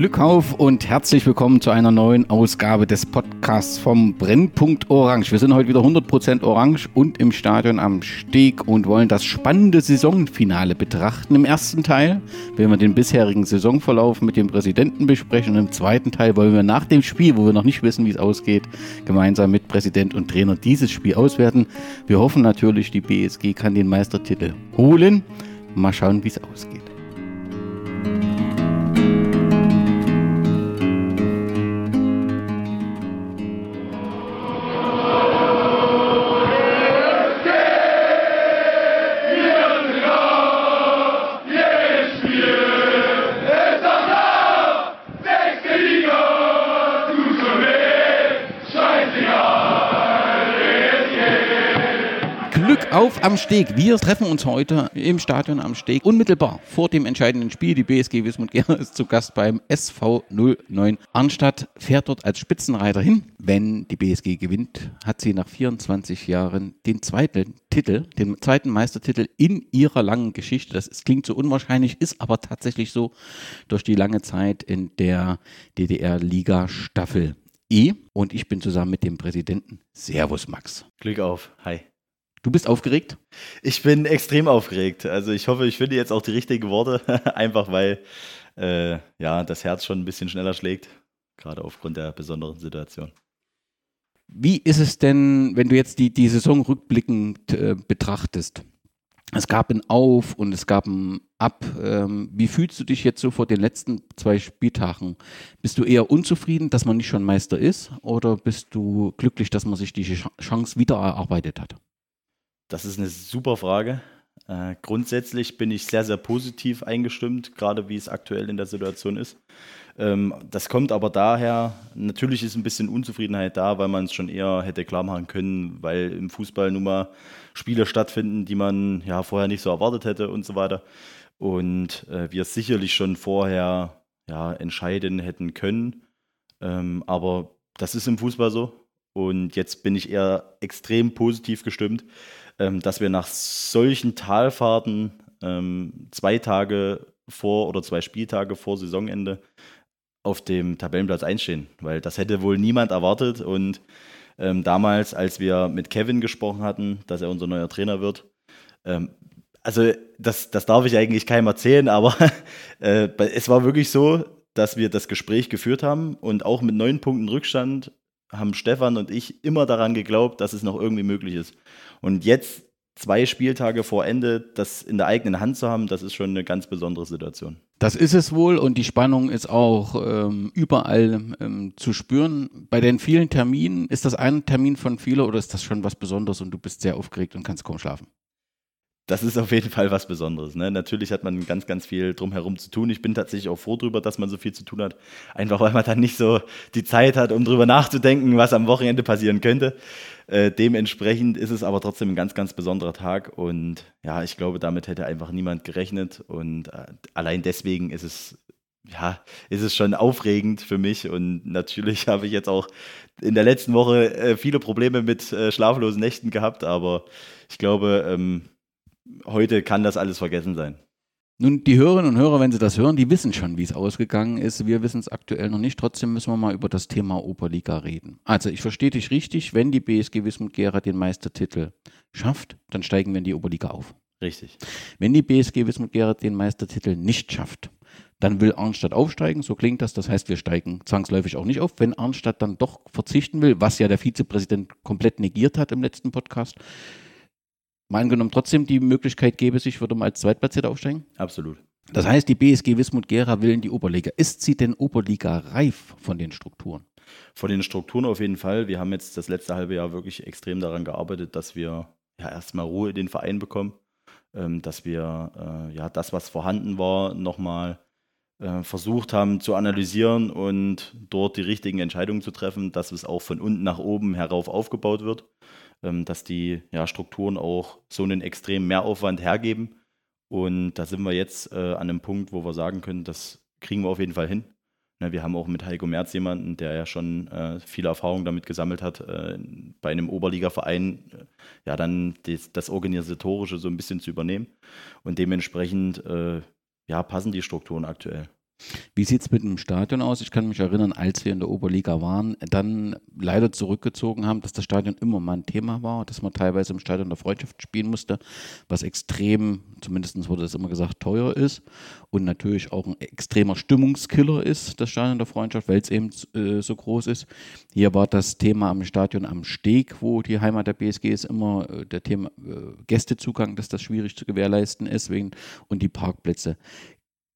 Glück auf und herzlich willkommen zu einer neuen Ausgabe des Podcasts vom Brennpunkt Orange. Wir sind heute wieder 100% orange und im Stadion am Steg und wollen das spannende Saisonfinale betrachten. Im ersten Teil werden wir den bisherigen Saisonverlauf mit dem Präsidenten besprechen und im zweiten Teil wollen wir nach dem Spiel, wo wir noch nicht wissen, wie es ausgeht, gemeinsam mit Präsident und Trainer dieses Spiel auswerten. Wir hoffen natürlich, die BSG kann den Meistertitel holen. Mal schauen, wie es ausgeht. Am Steg. Wir treffen uns heute im Stadion am Steg, unmittelbar vor dem entscheidenden Spiel. Die BSG Wismut Gera ist zu Gast beim SV 09 Arnstadt, fährt dort als Spitzenreiter hin. Wenn die BSG gewinnt, hat sie nach 24 Jahren den zweiten Titel, den zweiten Meistertitel in ihrer langen Geschichte. Das klingt so unwahrscheinlich, ist aber tatsächlich so durch die lange Zeit in der DDR-Liga Staffel E. Und ich bin zusammen mit dem Präsidenten. Servus, Max. Glück auf. Hi. Du bist aufgeregt? Ich bin extrem aufgeregt. Also ich hoffe, ich finde jetzt auch die richtigen Worte, einfach weil äh, ja das Herz schon ein bisschen schneller schlägt, gerade aufgrund der besonderen Situation. Wie ist es denn, wenn du jetzt die, die Saison rückblickend äh, betrachtest? Es gab ein Auf und es gab ein Ab. Ähm, wie fühlst du dich jetzt so vor den letzten zwei Spieltagen? Bist du eher unzufrieden, dass man nicht schon Meister ist, oder bist du glücklich, dass man sich die Chance wieder erarbeitet hat? Das ist eine super Frage. Äh, grundsätzlich bin ich sehr, sehr positiv eingestimmt, gerade wie es aktuell in der Situation ist. Ähm, das kommt aber daher, natürlich ist ein bisschen Unzufriedenheit da, weil man es schon eher hätte klar machen können, weil im Fußball nun mal Spiele stattfinden, die man ja vorher nicht so erwartet hätte und so weiter. Und äh, wir sicherlich schon vorher ja, entscheiden hätten können. Ähm, aber das ist im Fußball so. Und jetzt bin ich eher extrem positiv gestimmt, dass wir nach solchen Talfahrten ähm, zwei Tage vor oder zwei Spieltage vor Saisonende auf dem Tabellenplatz einstehen, weil das hätte wohl niemand erwartet. Und ähm, damals, als wir mit Kevin gesprochen hatten, dass er unser neuer Trainer wird, ähm, also das, das darf ich eigentlich keinem erzählen, aber äh, es war wirklich so, dass wir das Gespräch geführt haben und auch mit neun Punkten Rückstand haben Stefan und ich immer daran geglaubt, dass es noch irgendwie möglich ist. Und jetzt, zwei Spieltage vor Ende, das in der eigenen Hand zu haben, das ist schon eine ganz besondere Situation. Das ist es wohl und die Spannung ist auch ähm, überall ähm, zu spüren. Bei den vielen Terminen, ist das ein Termin von vielen oder ist das schon was Besonderes und du bist sehr aufgeregt und kannst kaum schlafen? Das ist auf jeden Fall was Besonderes. Ne? Natürlich hat man ganz, ganz viel drumherum zu tun. Ich bin tatsächlich auch froh darüber, dass man so viel zu tun hat. Einfach weil man dann nicht so die Zeit hat, um darüber nachzudenken, was am Wochenende passieren könnte. Äh, dementsprechend ist es aber trotzdem ein ganz, ganz besonderer Tag. Und ja, ich glaube, damit hätte einfach niemand gerechnet. Und äh, allein deswegen ist es ja, ist es schon aufregend für mich und natürlich habe ich jetzt auch in der letzten Woche äh, viele Probleme mit äh, schlaflosen Nächten gehabt, aber ich glaube, ähm, heute kann das alles vergessen sein. Nun, die Hörerinnen und Hörer, wenn sie das hören, die wissen schon, wie es ausgegangen ist. Wir wissen es aktuell noch nicht. Trotzdem müssen wir mal über das Thema Oberliga reden. Also, ich verstehe dich richtig. Wenn die BSG Wismut Gera den Meistertitel schafft, dann steigen wir in die Oberliga auf. Richtig. Wenn die BSG Wismut Gera den Meistertitel nicht schafft, dann will Arnstadt aufsteigen, so klingt das. Das heißt, wir steigen zwangsläufig auch nicht auf. Wenn Arnstadt dann doch verzichten will, was ja der Vizepräsident komplett negiert hat im letzten Podcast, mal angenommen trotzdem die Möglichkeit gäbe, sich würde mal als Zweitplatzierter aufsteigen? Absolut. Das heißt, die BSG Wismut Gera will in die Oberliga. Ist sie denn Oberliga reif von den Strukturen? Von den Strukturen auf jeden Fall. Wir haben jetzt das letzte halbe Jahr wirklich extrem daran gearbeitet, dass wir ja erstmal Ruhe in den Verein bekommen, ähm, dass wir äh, ja das, was vorhanden war, nochmal äh, versucht haben zu analysieren und dort die richtigen Entscheidungen zu treffen, dass es auch von unten nach oben herauf aufgebaut wird. Ähm, dass die ja, Strukturen auch so einen extremen Mehraufwand hergeben. Und da sind wir jetzt äh, an einem Punkt, wo wir sagen können, das kriegen wir auf jeden Fall hin. Ne, wir haben auch mit Heiko Merz jemanden, der ja schon äh, viele Erfahrungen damit gesammelt hat, äh, bei einem Oberligaverein äh, ja dann das, das, Organisatorische so ein bisschen zu übernehmen. Und dementsprechend äh, ja, passen die Strukturen aktuell. Wie sieht es mit dem Stadion aus? Ich kann mich erinnern, als wir in der Oberliga waren, dann leider zurückgezogen haben, dass das Stadion immer mal ein Thema war, dass man teilweise im Stadion der Freundschaft spielen musste, was extrem, zumindest wurde das immer gesagt, teuer ist und natürlich auch ein extremer Stimmungskiller ist, das Stadion der Freundschaft, weil es eben äh, so groß ist. Hier war das Thema am Stadion am Steg, wo die Heimat der BSG ist, immer äh, der Thema äh, Gästezugang, dass das schwierig zu gewährleisten ist wegen, und die Parkplätze.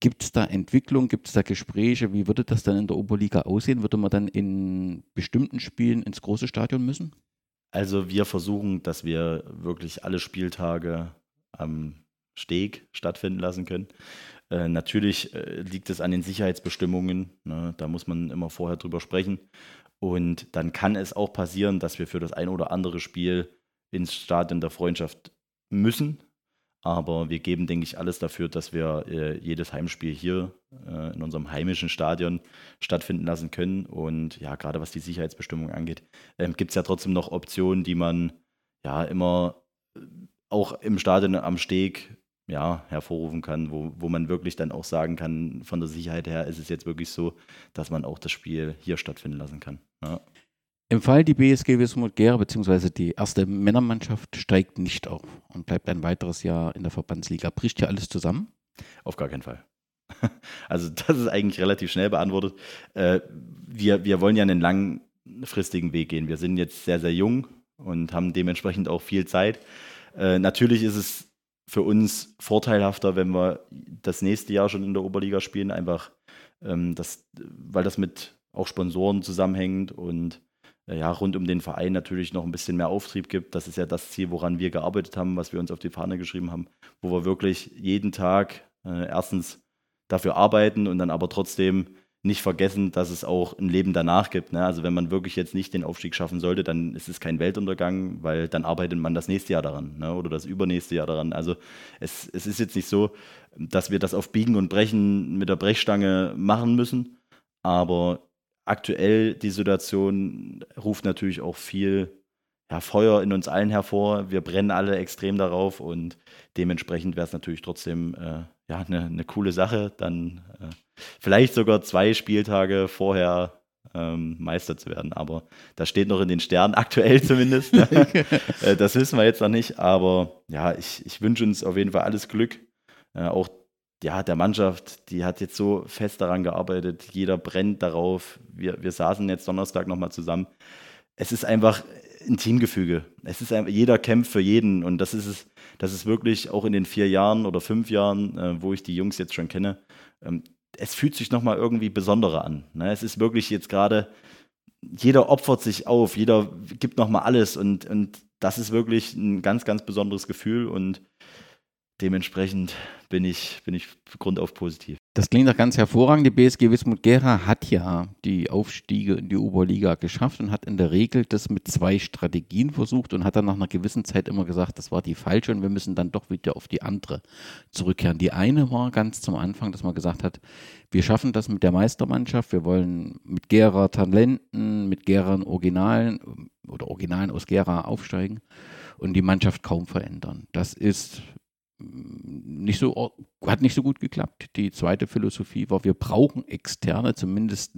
Gibt es da Entwicklung, gibt es da Gespräche? Wie würde das dann in der Oberliga aussehen? Würde man dann in bestimmten Spielen ins große Stadion müssen? Also wir versuchen, dass wir wirklich alle Spieltage am Steg stattfinden lassen können. Äh, natürlich äh, liegt es an den Sicherheitsbestimmungen. Ne? Da muss man immer vorher drüber sprechen. Und dann kann es auch passieren, dass wir für das ein oder andere Spiel ins Stadion der Freundschaft müssen. Aber wir geben, denke ich, alles dafür, dass wir äh, jedes Heimspiel hier äh, in unserem heimischen Stadion stattfinden lassen können. Und ja, gerade was die Sicherheitsbestimmung angeht, ähm, gibt es ja trotzdem noch Optionen, die man ja immer äh, auch im Stadion am Steg ja, hervorrufen kann, wo, wo man wirklich dann auch sagen kann, von der Sicherheit her ist es jetzt wirklich so, dass man auch das Spiel hier stattfinden lassen kann. Ja. Im Fall die BSG Wismut Gera bzw. die erste Männermannschaft steigt nicht auf und bleibt ein weiteres Jahr in der Verbandsliga. Bricht hier alles zusammen? Auf gar keinen Fall. Also das ist eigentlich relativ schnell beantwortet. Äh, wir, wir wollen ja einen langfristigen Weg gehen. Wir sind jetzt sehr, sehr jung und haben dementsprechend auch viel Zeit. Äh, natürlich ist es für uns vorteilhafter, wenn wir das nächste Jahr schon in der Oberliga spielen, einfach ähm, das, weil das mit auch Sponsoren zusammenhängt und ja, rund um den Verein natürlich noch ein bisschen mehr Auftrieb gibt. Das ist ja das Ziel, woran wir gearbeitet haben, was wir uns auf die Fahne geschrieben haben, wo wir wirklich jeden Tag äh, erstens dafür arbeiten und dann aber trotzdem nicht vergessen, dass es auch ein Leben danach gibt. Ne? Also wenn man wirklich jetzt nicht den Aufstieg schaffen sollte, dann ist es kein Weltuntergang, weil dann arbeitet man das nächste Jahr daran ne? oder das übernächste Jahr daran. Also es, es ist jetzt nicht so, dass wir das auf Biegen und Brechen mit der Brechstange machen müssen, aber aktuell die Situation ruft natürlich auch viel ja, Feuer in uns allen hervor. Wir brennen alle extrem darauf und dementsprechend wäre es natürlich trotzdem äh, ja, eine, eine coole Sache, dann äh, vielleicht sogar zwei Spieltage vorher ähm, Meister zu werden. Aber das steht noch in den Sternen, aktuell zumindest. äh, das wissen wir jetzt noch nicht. Aber ja, ich, ich wünsche uns auf jeden Fall alles Glück. Äh, auch ja, der Mannschaft, die hat jetzt so fest daran gearbeitet, jeder brennt darauf. Wir, wir saßen jetzt Donnerstag nochmal zusammen. Es ist einfach ein Teamgefüge. Es ist einfach, jeder kämpft für jeden und das ist es, das ist wirklich auch in den vier Jahren oder fünf Jahren, äh, wo ich die Jungs jetzt schon kenne, ähm, es fühlt sich nochmal irgendwie besonderer an. Ne? Es ist wirklich jetzt gerade, jeder opfert sich auf, jeder gibt nochmal alles und, und das ist wirklich ein ganz, ganz besonderes Gefühl und dementsprechend bin ich, bin ich grundauf positiv. Das klingt doch ganz hervorragend. Die BSG Wismut Gera hat ja die Aufstiege in die Oberliga geschafft und hat in der Regel das mit zwei Strategien versucht und hat dann nach einer gewissen Zeit immer gesagt, das war die falsche und wir müssen dann doch wieder auf die andere zurückkehren. Die eine war ganz zum Anfang, dass man gesagt hat, wir schaffen das mit der Meistermannschaft, wir wollen mit Gera Talenten, mit Gera Originalen oder Originalen aus Gera aufsteigen und die Mannschaft kaum verändern. Das ist nicht so, hat nicht so gut geklappt. Die zweite Philosophie war, wir brauchen externe, zumindest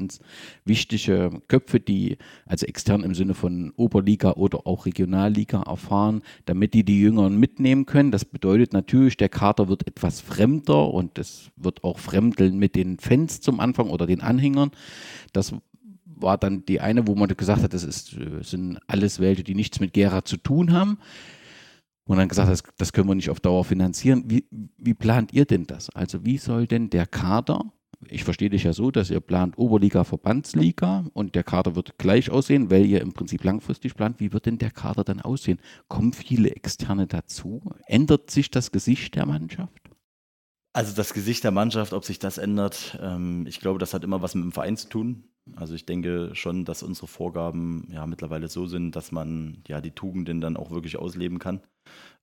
wichtige Köpfe, die also extern im Sinne von Oberliga oder auch Regionalliga erfahren, damit die die Jüngeren mitnehmen können. Das bedeutet natürlich, der Kader wird etwas fremder und es wird auch fremdeln mit den Fans zum Anfang oder den Anhängern. Das war dann die eine, wo man gesagt hat, das ist, sind alles welche, die nichts mit Gera zu tun haben und dann gesagt, das, das können wir nicht auf Dauer finanzieren. Wie, wie plant ihr denn das? Also wie soll denn der Kader, ich verstehe dich ja so, dass ihr plant Oberliga, Verbandsliga und der Kader wird gleich aussehen, weil ihr im Prinzip langfristig plant. Wie wird denn der Kader dann aussehen? Kommen viele Externe dazu? Ändert sich das Gesicht der Mannschaft? Also das Gesicht der Mannschaft, ob sich das ändert, ähm, ich glaube, das hat immer was mit dem Verein zu tun. Also ich denke schon, dass unsere Vorgaben ja mittlerweile so sind, dass man ja die Tugenden dann auch wirklich ausleben kann.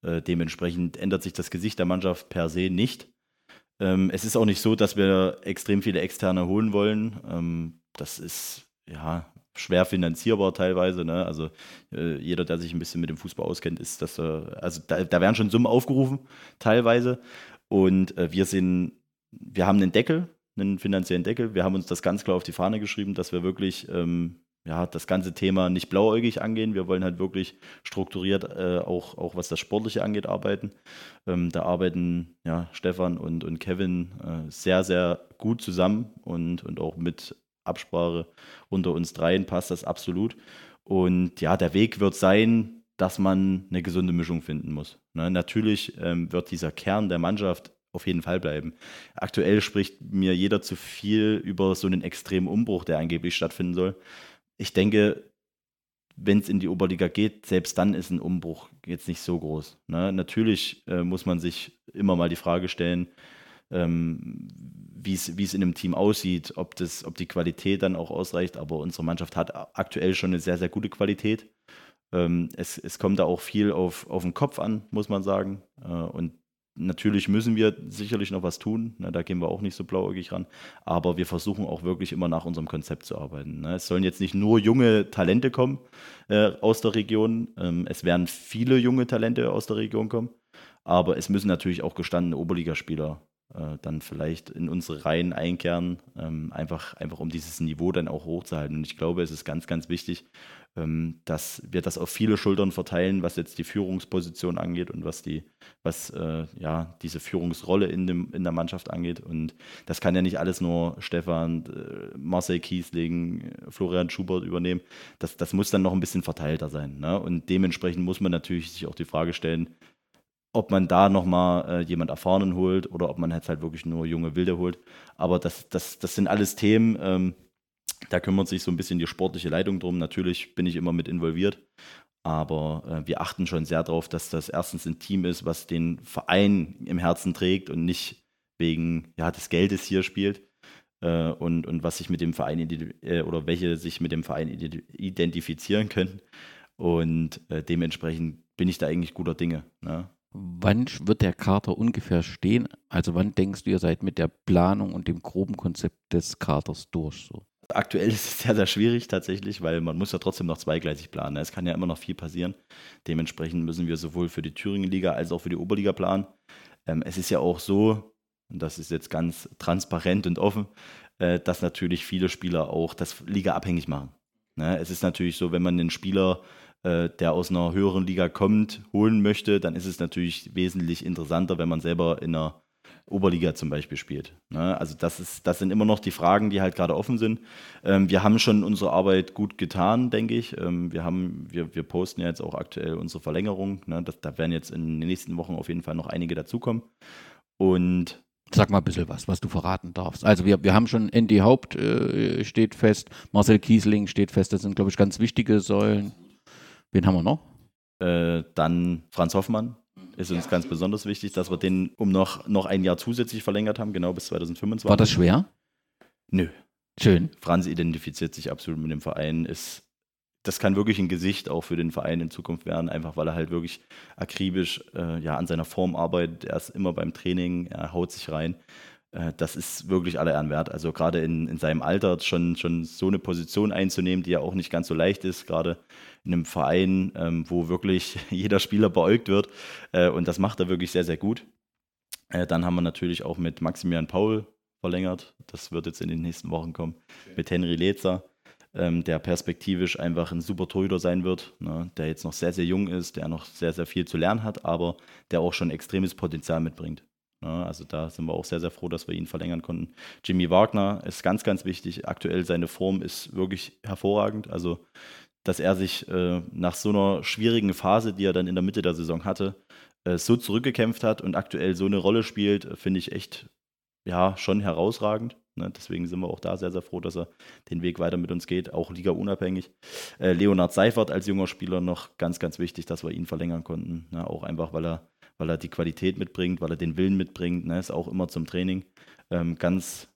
Äh, dementsprechend ändert sich das Gesicht der Mannschaft per se nicht. Ähm, es ist auch nicht so, dass wir extrem viele Externe holen wollen. Ähm, das ist ja schwer finanzierbar teilweise. Ne? Also äh, jeder, der sich ein bisschen mit dem Fußball auskennt, ist, dass äh, also da, da werden schon Summen aufgerufen teilweise. Und äh, wir sind, wir haben einen Deckel einen finanziellen Deckel. Wir haben uns das ganz klar auf die Fahne geschrieben, dass wir wirklich ähm, ja, das ganze Thema nicht blauäugig angehen. Wir wollen halt wirklich strukturiert, äh, auch, auch was das Sportliche angeht, arbeiten. Ähm, da arbeiten ja, Stefan und, und Kevin äh, sehr, sehr gut zusammen und, und auch mit Absprache unter uns dreien passt das absolut. Und ja, der Weg wird sein, dass man eine gesunde Mischung finden muss. Ne? Natürlich ähm, wird dieser Kern der Mannschaft auf jeden Fall bleiben. Aktuell spricht mir jeder zu viel über so einen extremen Umbruch, der angeblich stattfinden soll. Ich denke, wenn es in die Oberliga geht, selbst dann ist ein Umbruch jetzt nicht so groß. Ne? Natürlich äh, muss man sich immer mal die Frage stellen, ähm, wie es in einem Team aussieht, ob, das, ob die Qualität dann auch ausreicht. Aber unsere Mannschaft hat aktuell schon eine sehr, sehr gute Qualität. Ähm, es, es kommt da auch viel auf, auf den Kopf an, muss man sagen. Äh, und Natürlich müssen wir sicherlich noch was tun, ne, da gehen wir auch nicht so blauäugig ran, aber wir versuchen auch wirklich immer nach unserem Konzept zu arbeiten. Ne. Es sollen jetzt nicht nur junge Talente kommen äh, aus der Region, ähm, es werden viele junge Talente aus der Region kommen, aber es müssen natürlich auch gestandene Oberligaspieler äh, dann vielleicht in unsere Reihen einkehren, ähm, einfach, einfach um dieses Niveau dann auch hochzuhalten. Und ich glaube, es ist ganz, ganz wichtig, dass wir das auf viele Schultern verteilen, was jetzt die Führungsposition angeht und was die, was äh, ja diese Führungsrolle in, dem, in der Mannschaft angeht. Und das kann ja nicht alles nur Stefan, äh, Marcel Kiesling, Florian Schubert übernehmen. Das, das muss dann noch ein bisschen verteilter sein. Ne? Und dementsprechend muss man natürlich sich auch die Frage stellen, ob man da nochmal äh, jemand Erfahrenen holt oder ob man jetzt halt wirklich nur junge Wilde holt. Aber das, das, das sind alles Themen, ähm, da kümmert sich so ein bisschen die sportliche Leitung drum. Natürlich bin ich immer mit involviert, aber äh, wir achten schon sehr darauf, dass das erstens ein Team ist, was den Verein im Herzen trägt und nicht wegen ja, des Geldes hier spielt. Äh, und, und was sich mit dem Verein äh, oder welche sich mit dem Verein identifizieren können. Und äh, dementsprechend bin ich da eigentlich guter Dinge. Ne? Wann wird der Kater ungefähr stehen? Also wann denkst du, ihr seid mit der Planung und dem groben Konzept des Katers durch? So? Aktuell ist es sehr, sehr schwierig tatsächlich, weil man muss ja trotzdem noch zweigleisig planen. Es kann ja immer noch viel passieren. Dementsprechend müssen wir sowohl für die Thüringen-Liga als auch für die Oberliga planen. Ähm, es ist ja auch so, und das ist jetzt ganz transparent und offen, äh, dass natürlich viele Spieler auch das Liga abhängig machen. Ne? Es ist natürlich so, wenn man einen Spieler äh, der aus einer höheren Liga kommt, holen möchte, dann ist es natürlich wesentlich interessanter, wenn man selber in einer Oberliga zum Beispiel spielt. Ne? Also das, ist, das sind immer noch die Fragen, die halt gerade offen sind. Ähm, wir haben schon unsere Arbeit gut getan, denke ich. Ähm, wir, haben, wir, wir posten ja jetzt auch aktuell unsere Verlängerung. Ne? Das, da werden jetzt in den nächsten Wochen auf jeden Fall noch einige dazukommen. Und Sag mal ein bisschen was, was du verraten darfst. Also wir, wir haben schon Andy Haupt äh, steht fest, Marcel Kiesling steht fest, das sind, glaube ich, ganz wichtige Säulen. Wen haben wir noch? Äh, dann Franz Hoffmann ist uns ganz besonders wichtig, dass wir den um noch, noch ein Jahr zusätzlich verlängert haben, genau bis 2025. War das schwer? Nö. Schön. Franz identifiziert sich absolut mit dem Verein, ist das kann wirklich ein Gesicht auch für den Verein in Zukunft werden, einfach weil er halt wirklich akribisch äh, ja, an seiner Form arbeitet. Er ist immer beim Training, er haut sich rein. Äh, das ist wirklich aller Ehren wert. Also gerade in, in seinem Alter schon, schon so eine Position einzunehmen, die ja auch nicht ganz so leicht ist, gerade in einem Verein, ähm, wo wirklich jeder Spieler beäugt wird. Äh, und das macht er wirklich sehr, sehr gut. Äh, dann haben wir natürlich auch mit Maximilian Paul verlängert. Das wird jetzt in den nächsten Wochen kommen. Okay. Mit Henry Lehzer, ähm, der perspektivisch einfach ein super Torhüter sein wird, ne? der jetzt noch sehr, sehr jung ist, der noch sehr, sehr viel zu lernen hat, aber der auch schon extremes Potenzial mitbringt. Ne? Also da sind wir auch sehr, sehr froh, dass wir ihn verlängern konnten. Jimmy Wagner ist ganz, ganz wichtig. Aktuell seine Form ist wirklich hervorragend. Also dass er sich äh, nach so einer schwierigen Phase, die er dann in der Mitte der Saison hatte, äh, so zurückgekämpft hat und aktuell so eine Rolle spielt, äh, finde ich echt ja schon herausragend. Ne? Deswegen sind wir auch da sehr, sehr froh, dass er den Weg weiter mit uns geht, auch Liga unabhängig. Äh, Leonard Seifert als junger Spieler noch ganz, ganz wichtig, dass wir ihn verlängern konnten. Ne? Auch einfach, weil er weil er die Qualität mitbringt, weil er den Willen mitbringt, ne, ist auch immer zum Training. Ähm, ganz,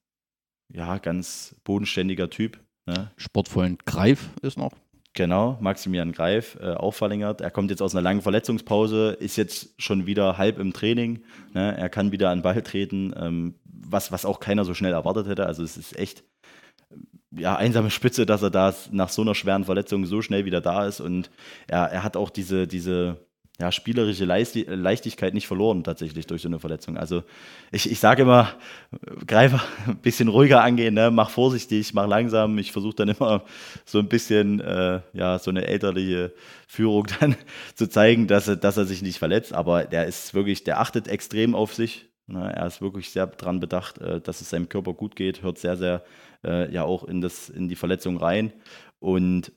ja, ganz bodenständiger Typ. Ne? Sportvollen Greif ist noch. Genau, Maximilian Greif, äh, auch verlängert. Er kommt jetzt aus einer langen Verletzungspause, ist jetzt schon wieder halb im Training. Ne? Er kann wieder an den Ball treten, ähm, was, was auch keiner so schnell erwartet hätte. Also es ist echt ja, einsame Spitze, dass er da nach so einer schweren Verletzung so schnell wieder da ist. Und er, er hat auch diese, diese ja, spielerische Leichtigkeit nicht verloren tatsächlich durch so eine Verletzung. Also ich, ich sage immer, greife ein bisschen ruhiger angehen, ne? mach vorsichtig, mach langsam. Ich versuche dann immer so ein bisschen, äh, ja, so eine elterliche Führung dann zu zeigen, dass er, dass er sich nicht verletzt. Aber der ist wirklich, der achtet extrem auf sich. Ne? Er ist wirklich sehr daran bedacht, äh, dass es seinem Körper gut geht, hört sehr, sehr äh, ja auch in, das, in die Verletzung rein. Und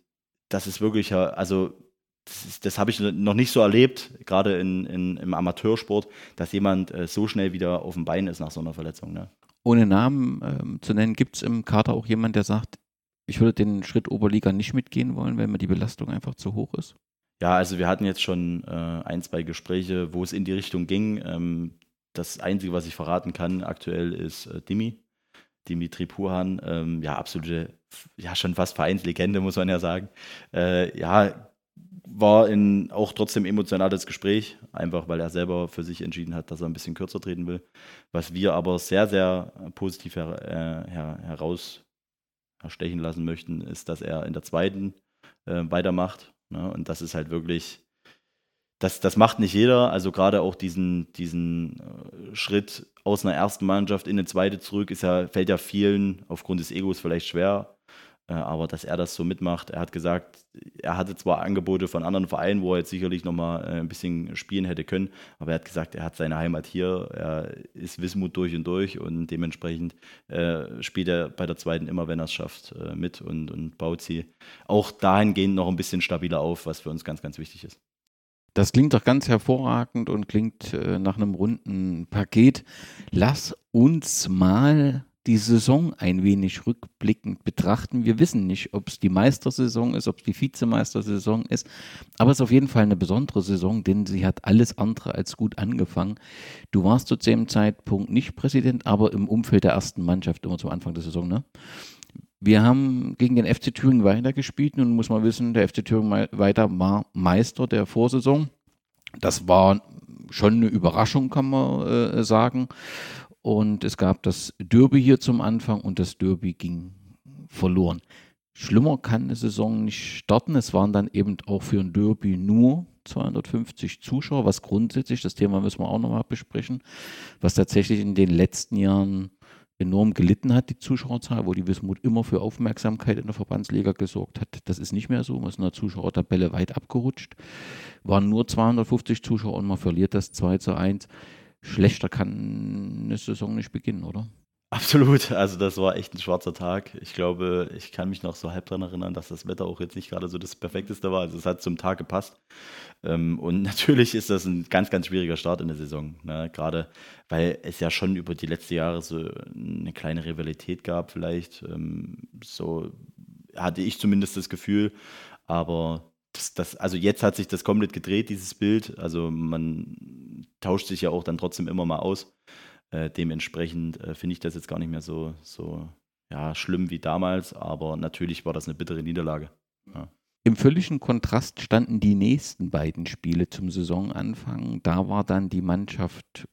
das ist wirklich, also das, das habe ich noch nicht so erlebt, gerade in, in, im Amateursport, dass jemand äh, so schnell wieder auf dem Bein ist nach so einer Verletzung. Ne? Ohne Namen ähm, zu nennen, gibt es im Kader auch jemanden, der sagt, ich würde den Schritt Oberliga nicht mitgehen wollen, weil mir die Belastung einfach zu hoch ist? Ja, also wir hatten jetzt schon äh, ein, zwei Gespräche, wo es in die Richtung ging. Ähm, das Einzige, was ich verraten kann aktuell, ist äh, Dimi. Dimitri Puhan, ähm, ja, absolute, ja, schon fast Vereinslegende, muss man ja sagen. Äh, ja, war in, auch trotzdem emotionales Gespräch, einfach weil er selber für sich entschieden hat, dass er ein bisschen kürzer treten will. Was wir aber sehr, sehr positiv her, äh, her, heraus herstechen lassen möchten, ist, dass er in der zweiten äh, weitermacht. Ne? Und das ist halt wirklich, das, das macht nicht jeder. Also gerade auch diesen, diesen äh, Schritt aus einer ersten Mannschaft in eine zweite zurück, ist ja, fällt ja vielen aufgrund des Egos vielleicht schwer. Äh, aber dass er das so mitmacht, er hat gesagt, er hatte zwar Angebote von anderen Vereinen, wo er jetzt sicherlich nochmal äh, ein bisschen spielen hätte können, aber er hat gesagt, er hat seine Heimat hier, er ist Wismut durch und durch und dementsprechend äh, spielt er bei der zweiten immer, wenn er es schafft, äh, mit und, und baut sie auch dahingehend noch ein bisschen stabiler auf, was für uns ganz, ganz wichtig ist. Das klingt doch ganz hervorragend und klingt äh, nach einem runden Paket. Lass uns mal die Saison ein wenig rückblickend betrachten. Wir wissen nicht, ob es die Meistersaison ist, ob es die Vizemeistersaison ist, aber es ist auf jeden Fall eine besondere Saison, denn sie hat alles andere als gut angefangen. Du warst zu dem Zeitpunkt nicht Präsident, aber im Umfeld der ersten Mannschaft immer zum Anfang der Saison, ne? Wir haben gegen den FC Thüringen weitergespielt. Nun muss man wissen, der FC Thüringen weiter war Meister der Vorsaison. Das war schon eine Überraschung, kann man äh, sagen. Und es gab das Derby hier zum Anfang und das Derby ging verloren. Schlimmer kann eine Saison nicht starten. Es waren dann eben auch für ein Derby nur 250 Zuschauer, was grundsätzlich, das Thema müssen wir auch nochmal besprechen, was tatsächlich in den letzten Jahren enorm gelitten hat, die Zuschauerzahl, wo die Wismut immer für Aufmerksamkeit in der Verbandsliga gesorgt hat. Das ist nicht mehr so. Man ist in der Zuschauertabelle weit abgerutscht. Waren nur 250 Zuschauer und man verliert das 2 zu 1 schlechter kann eine Saison nicht beginnen, oder? Absolut, also das war echt ein schwarzer Tag. Ich glaube, ich kann mich noch so halb daran erinnern, dass das Wetter auch jetzt nicht gerade so das Perfekteste war. Also es hat zum Tag gepasst. Ähm, und natürlich ist das ein ganz, ganz schwieriger Start in der Saison. Ne? Gerade weil es ja schon über die letzten Jahre so eine kleine Rivalität gab, vielleicht. Ähm, so hatte ich zumindest das Gefühl. Aber das, das, also jetzt hat sich das komplett gedreht, dieses Bild. Also man tauscht sich ja auch dann trotzdem immer mal aus. Äh, dementsprechend äh, finde ich das jetzt gar nicht mehr so, so ja, schlimm wie damals, aber natürlich war das eine bittere Niederlage. Ja. Im völligen Kontrast standen die nächsten beiden Spiele zum Saisonanfang. Da war dann die Mannschaft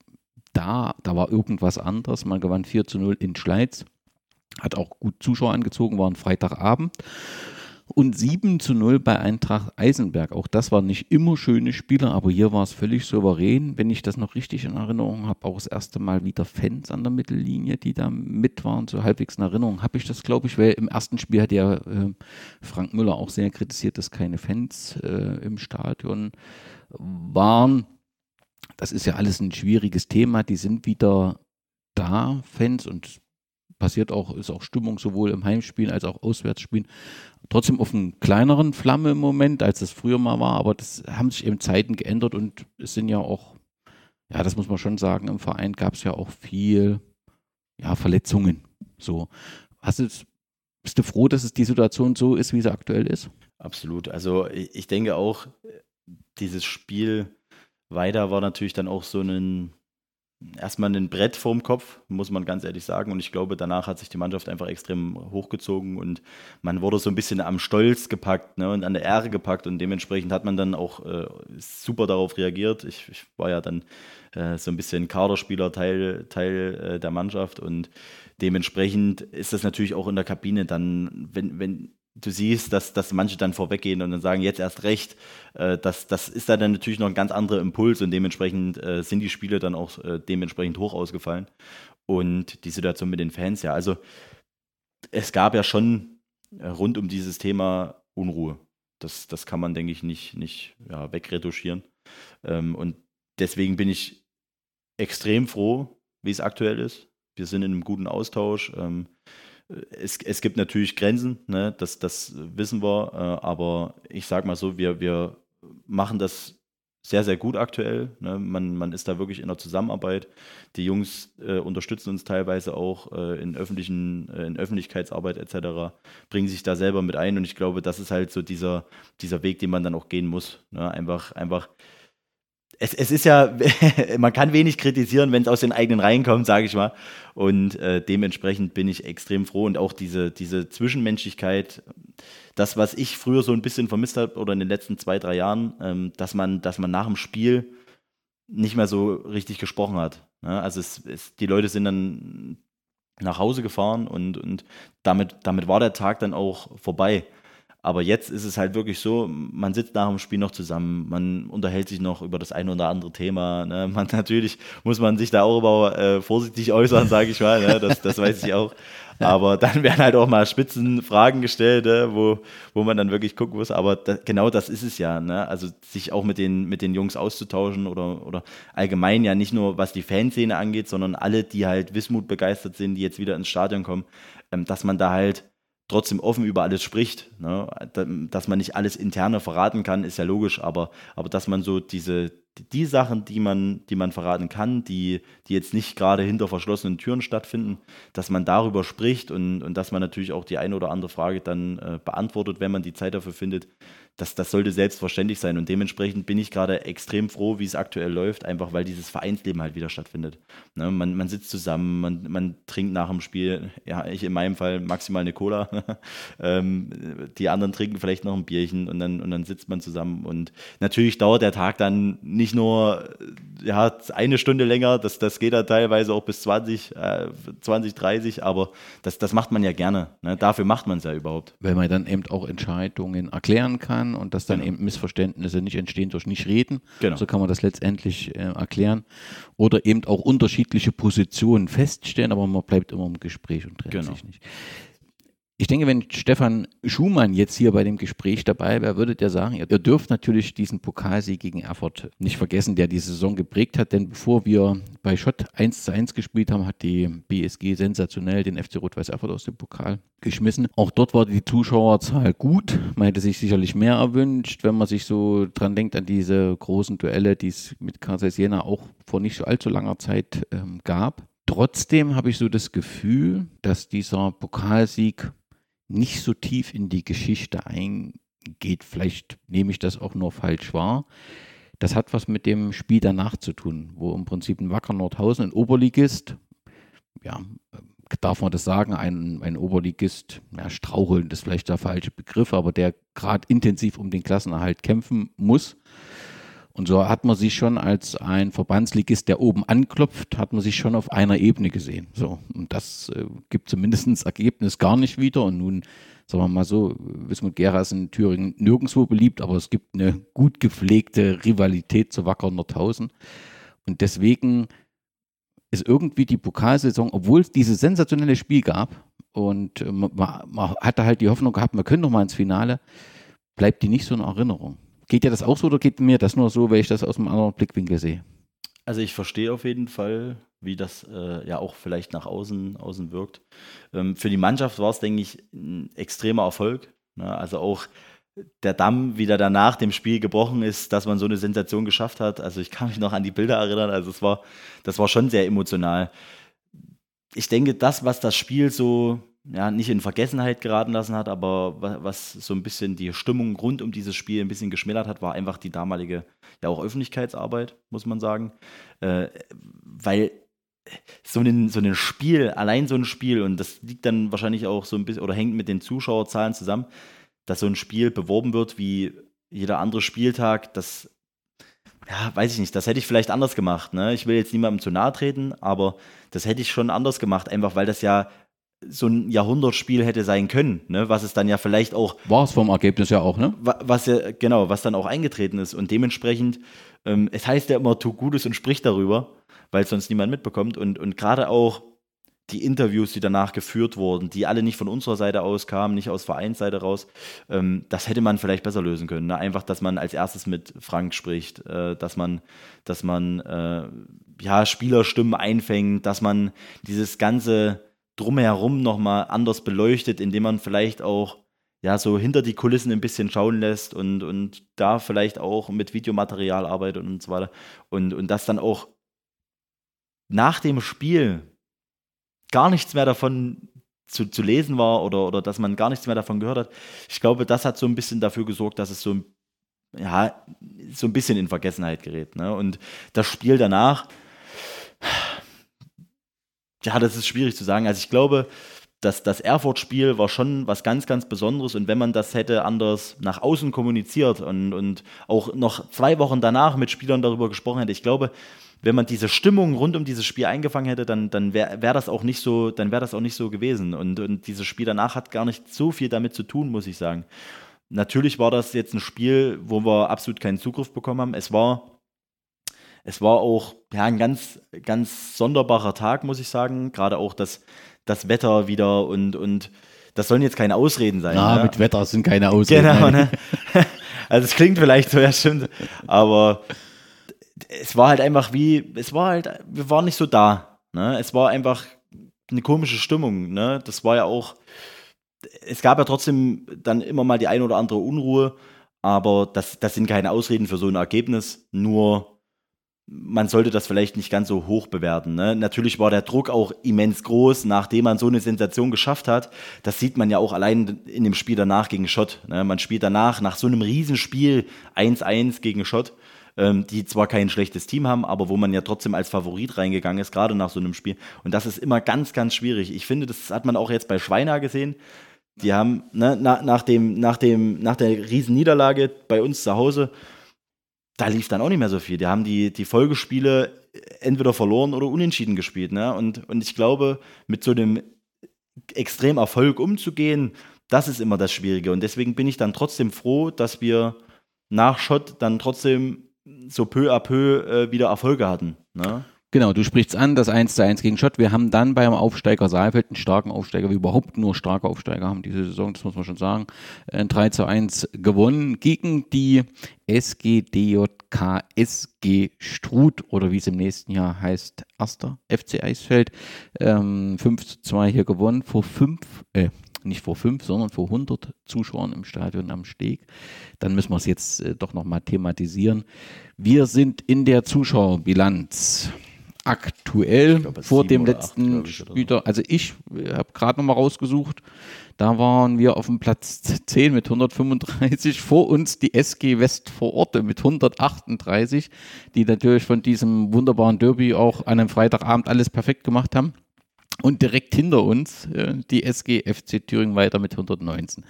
da, da war irgendwas anderes. Man gewann 4 zu 0 in Schleiz, hat auch gut Zuschauer angezogen, war ein Freitagabend und 7 zu 0 bei Eintracht Eisenberg. Auch das waren nicht immer schöne Spiele, aber hier war es völlig souverän. Wenn ich das noch richtig in Erinnerung habe, auch das erste Mal wieder Fans an der Mittellinie, die da mit waren, so halbwegs in Erinnerung habe ich das, glaube ich, weil im ersten Spiel hat ja äh, Frank Müller auch sehr kritisiert, dass keine Fans äh, im Stadion waren. Das ist ja alles ein schwieriges Thema. Die sind wieder da, Fans, und passiert auch, ist auch Stimmung sowohl im Heimspielen als auch Auswärtsspielen. Trotzdem auf einer kleineren Flamme im Moment, als es früher mal war, aber das haben sich eben Zeiten geändert und es sind ja auch, ja, das muss man schon sagen, im Verein gab es ja auch viel, ja, Verletzungen. So. Hast du, bist du froh, dass es die Situation so ist, wie sie aktuell ist? Absolut. Also ich denke auch, dieses Spiel weiter war natürlich dann auch so ein erstmal ein Brett vorm Kopf, muss man ganz ehrlich sagen. Und ich glaube, danach hat sich die Mannschaft einfach extrem hochgezogen und man wurde so ein bisschen am Stolz gepackt ne, und an der Ehre gepackt. Und dementsprechend hat man dann auch äh, super darauf reagiert. Ich, ich war ja dann äh, so ein bisschen Kaderspieler, Teil, Teil äh, der Mannschaft. Und dementsprechend ist das natürlich auch in der Kabine dann, wenn, wenn du siehst, dass, dass manche dann vorweggehen und dann sagen, jetzt erst recht. Äh, das, das ist dann natürlich noch ein ganz anderer Impuls und dementsprechend äh, sind die Spiele dann auch äh, dementsprechend hoch ausgefallen. Und die Situation mit den Fans, ja, also es gab ja schon äh, rund um dieses Thema Unruhe. Das, das kann man, denke ich, nicht, nicht ja, wegretuschieren. Ähm, und deswegen bin ich extrem froh, wie es aktuell ist. Wir sind in einem guten Austausch. Ähm, es, es gibt natürlich Grenzen, ne? das, das wissen wir, äh, aber ich sage mal so, wir, wir machen das sehr, sehr gut aktuell. Ne? Man, man ist da wirklich in der Zusammenarbeit. Die Jungs äh, unterstützen uns teilweise auch äh, in, öffentlichen, äh, in Öffentlichkeitsarbeit etc., bringen sich da selber mit ein und ich glaube, das ist halt so dieser, dieser Weg, den man dann auch gehen muss. Ne? Einfach, einfach es, es ist ja, man kann wenig kritisieren, wenn es aus den eigenen Reihen kommt, sage ich mal. Und äh, dementsprechend bin ich extrem froh und auch diese, diese Zwischenmenschlichkeit, das, was ich früher so ein bisschen vermisst habe oder in den letzten zwei, drei Jahren, ähm, dass, man, dass man nach dem Spiel nicht mehr so richtig gesprochen hat. Ne? Also es, es, die Leute sind dann nach Hause gefahren und, und damit, damit war der Tag dann auch vorbei. Aber jetzt ist es halt wirklich so, man sitzt nach dem Spiel noch zusammen, man unterhält sich noch über das eine oder andere Thema. Ne? Man, natürlich muss man sich da auch immer äh, vorsichtig äußern, sage ich mal, ne? das, das weiß ich auch. Aber dann werden halt auch mal Spitzenfragen gestellt, ne? wo, wo man dann wirklich gucken muss. Aber da, genau das ist es ja. Ne? Also sich auch mit den, mit den Jungs auszutauschen oder, oder allgemein ja nicht nur was die Fanszene angeht, sondern alle, die halt Wismut begeistert sind, die jetzt wieder ins Stadion kommen, ähm, dass man da halt trotzdem offen über alles spricht. Ne? Dass man nicht alles interne verraten kann, ist ja logisch, aber, aber dass man so diese, die Sachen, die man, die man verraten kann, die, die jetzt nicht gerade hinter verschlossenen Türen stattfinden, dass man darüber spricht und, und dass man natürlich auch die eine oder andere Frage dann äh, beantwortet, wenn man die Zeit dafür findet, das, das sollte selbstverständlich sein. Und dementsprechend bin ich gerade extrem froh, wie es aktuell läuft, einfach weil dieses Vereinsleben halt wieder stattfindet. Ne, man, man sitzt zusammen, man, man trinkt nach dem Spiel, ja, ich in meinem Fall maximal eine Cola. ähm, die anderen trinken vielleicht noch ein Bierchen und dann, und dann sitzt man zusammen. Und natürlich dauert der Tag dann nicht nur ja, eine Stunde länger, das, das geht dann teilweise auch bis 20, äh, 20 30, aber das, das macht man ja gerne. Ne? Dafür macht man es ja überhaupt. Weil man dann eben auch Entscheidungen erklären kann kann und dass dann genau. eben Missverständnisse nicht entstehen durch nicht reden. Genau. So kann man das letztendlich äh, erklären. Oder eben auch unterschiedliche Positionen feststellen, aber man bleibt immer im Gespräch und trennt genau. sich nicht. Ich denke, wenn Stefan Schumann jetzt hier bei dem Gespräch dabei wäre, würde der sagen, ihr dürft natürlich diesen Pokalsieg gegen Erfurt nicht vergessen, der die Saison geprägt hat, denn bevor wir bei Schott 1 zu 1 gespielt haben, hat die BSG sensationell den FC Rot-Weiß Erfurt aus dem Pokal geschmissen. Auch dort war die Zuschauerzahl gut. Man hätte sich sicherlich mehr erwünscht, wenn man sich so dran denkt an diese großen Duelle, die es mit Kassel Jena auch vor nicht so allzu langer Zeit ähm, gab. Trotzdem habe ich so das Gefühl, dass dieser Pokalsieg nicht so tief in die Geschichte eingeht. Vielleicht nehme ich das auch nur falsch wahr. Das hat was mit dem Spiel danach zu tun, wo im Prinzip ein Wacker Nordhausen, ein Oberligist, ja, darf man das sagen, ein, ein Oberligist, ja, straucheln ist vielleicht der falsche Begriff, aber der gerade intensiv um den Klassenerhalt kämpfen muss und so hat man sich schon als ein Verbandsligist, der oben anklopft, hat man sich schon auf einer Ebene gesehen. So, und das äh, gibt zumindest das Ergebnis gar nicht wieder. Und nun, sagen wir mal so, Wismut Gera ist in Thüringen nirgendwo beliebt, aber es gibt eine gut gepflegte Rivalität zu Wacker Nordhausen. Und deswegen ist irgendwie die Pokalsaison, obwohl es dieses sensationelle Spiel gab und äh, man, man hatte halt die Hoffnung gehabt, man könnte noch mal ins Finale, bleibt die nicht so in Erinnerung. Geht dir das auch so oder geht mir das nur so, weil ich das aus einem anderen Blickwinkel sehe? Also ich verstehe auf jeden Fall, wie das äh, ja auch vielleicht nach außen, außen wirkt. Ähm, für die Mannschaft war es, denke ich, ein extremer Erfolg. Ne? Also auch der Damm wieder danach dem Spiel gebrochen ist, dass man so eine Sensation geschafft hat. Also ich kann mich noch an die Bilder erinnern. Also es war, das war schon sehr emotional. Ich denke, das, was das Spiel so ja, nicht in Vergessenheit geraten lassen hat, aber was so ein bisschen die Stimmung rund um dieses Spiel ein bisschen geschmälert hat, war einfach die damalige, ja auch Öffentlichkeitsarbeit, muss man sagen. Äh, weil so ein, so ein Spiel, allein so ein Spiel, und das liegt dann wahrscheinlich auch so ein bisschen oder hängt mit den Zuschauerzahlen zusammen, dass so ein Spiel beworben wird wie jeder andere Spieltag, das, ja, weiß ich nicht, das hätte ich vielleicht anders gemacht. Ne? Ich will jetzt niemandem zu nahe treten, aber das hätte ich schon anders gemacht, einfach weil das ja so ein Jahrhundertspiel hätte sein können, ne? was es dann ja vielleicht auch. War es vom Ergebnis ja auch, ne? Was ja, genau, was dann auch eingetreten ist. Und dementsprechend, ähm, es heißt ja immer, tu Gutes und sprich darüber, weil es sonst niemand mitbekommt. Und, und gerade auch die Interviews, die danach geführt wurden, die alle nicht von unserer Seite aus kamen, nicht aus Vereinsseite raus, ähm, das hätte man vielleicht besser lösen können. Ne? Einfach, dass man als erstes mit Frank spricht, äh, dass man, dass man äh, ja, Spielerstimmen einfängt, dass man dieses ganze Drumherum nochmal anders beleuchtet, indem man vielleicht auch ja, so hinter die Kulissen ein bisschen schauen lässt und, und da vielleicht auch mit Videomaterial arbeitet und so weiter. Und, und das dann auch nach dem Spiel gar nichts mehr davon zu, zu lesen war oder, oder dass man gar nichts mehr davon gehört hat. Ich glaube, das hat so ein bisschen dafür gesorgt, dass es so, ja, so ein bisschen in Vergessenheit gerät. Ne? Und das Spiel danach, ja, das ist schwierig zu sagen. Also ich glaube, dass das Erfurt-Spiel war schon was ganz, ganz Besonderes und wenn man das hätte anders nach außen kommuniziert und, und auch noch zwei Wochen danach mit Spielern darüber gesprochen hätte, ich glaube, wenn man diese Stimmung rund um dieses Spiel eingefangen hätte, dann, dann wäre wär das auch nicht so, dann wäre das auch nicht so gewesen. Und, und dieses Spiel danach hat gar nicht so viel damit zu tun, muss ich sagen. Natürlich war das jetzt ein Spiel, wo wir absolut keinen Zugriff bekommen haben. Es war, es war auch ja, ein ganz, ganz sonderbarer Tag, muss ich sagen. Gerade auch das, das Wetter wieder und, und das sollen jetzt keine Ausreden sein. Ja, ne? mit Wetter sind keine Ausreden. Genau, ne? Also es klingt vielleicht so, ja stimmt, aber es war halt einfach wie, es war halt, wir waren nicht so da. Ne? Es war einfach eine komische Stimmung. Ne? Das war ja auch, es gab ja trotzdem dann immer mal die ein oder andere Unruhe, aber das, das sind keine Ausreden für so ein Ergebnis, nur man sollte das vielleicht nicht ganz so hoch bewerten. Ne? Natürlich war der Druck auch immens groß, nachdem man so eine Sensation geschafft hat. Das sieht man ja auch allein in dem Spiel danach gegen Schott. Ne? Man spielt danach, nach so einem Riesenspiel 1-1 gegen Schott ähm, die zwar kein schlechtes Team haben, aber wo man ja trotzdem als Favorit reingegangen ist, gerade nach so einem Spiel. Und das ist immer ganz, ganz schwierig. Ich finde, das hat man auch jetzt bei Schweiner gesehen. Die haben ne, na, nach, dem, nach, dem, nach der Riesenniederlage bei uns zu Hause, da lief dann auch nicht mehr so viel. Die haben die, die Folgespiele entweder verloren oder unentschieden gespielt. Ne? Und, und ich glaube, mit so einem extrem Erfolg umzugehen, das ist immer das Schwierige. Und deswegen bin ich dann trotzdem froh, dass wir nach Schott dann trotzdem so peu à peu äh, wieder Erfolge hatten. Ne? Genau, du sprichst an, das 1 zu 1 gegen Schott. Wir haben dann beim Aufsteiger Saalfeld einen starken Aufsteiger, wie überhaupt nur starke Aufsteiger haben diese Saison, das muss man schon sagen. Ein 3 zu 1 gewonnen gegen die SGDJK SG Struth oder wie es im nächsten Jahr heißt, Erster FC Eisfeld. Ähm, 5 zu 2 hier gewonnen vor fünf, äh, nicht vor fünf, sondern vor 100 Zuschauern im Stadion am Steg. Dann müssen wir es jetzt äh, doch nochmal thematisieren. Wir sind in der Zuschauerbilanz aktuell glaube, vor dem letzten Spieltag. Also ich habe gerade nochmal rausgesucht, da waren wir auf dem Platz 10 mit 135, vor uns die SG West vor Ort mit 138, die natürlich von diesem wunderbaren Derby auch an einem Freitagabend alles perfekt gemacht haben. Und direkt hinter uns äh, die SG FC Thüringen weiter mit 119.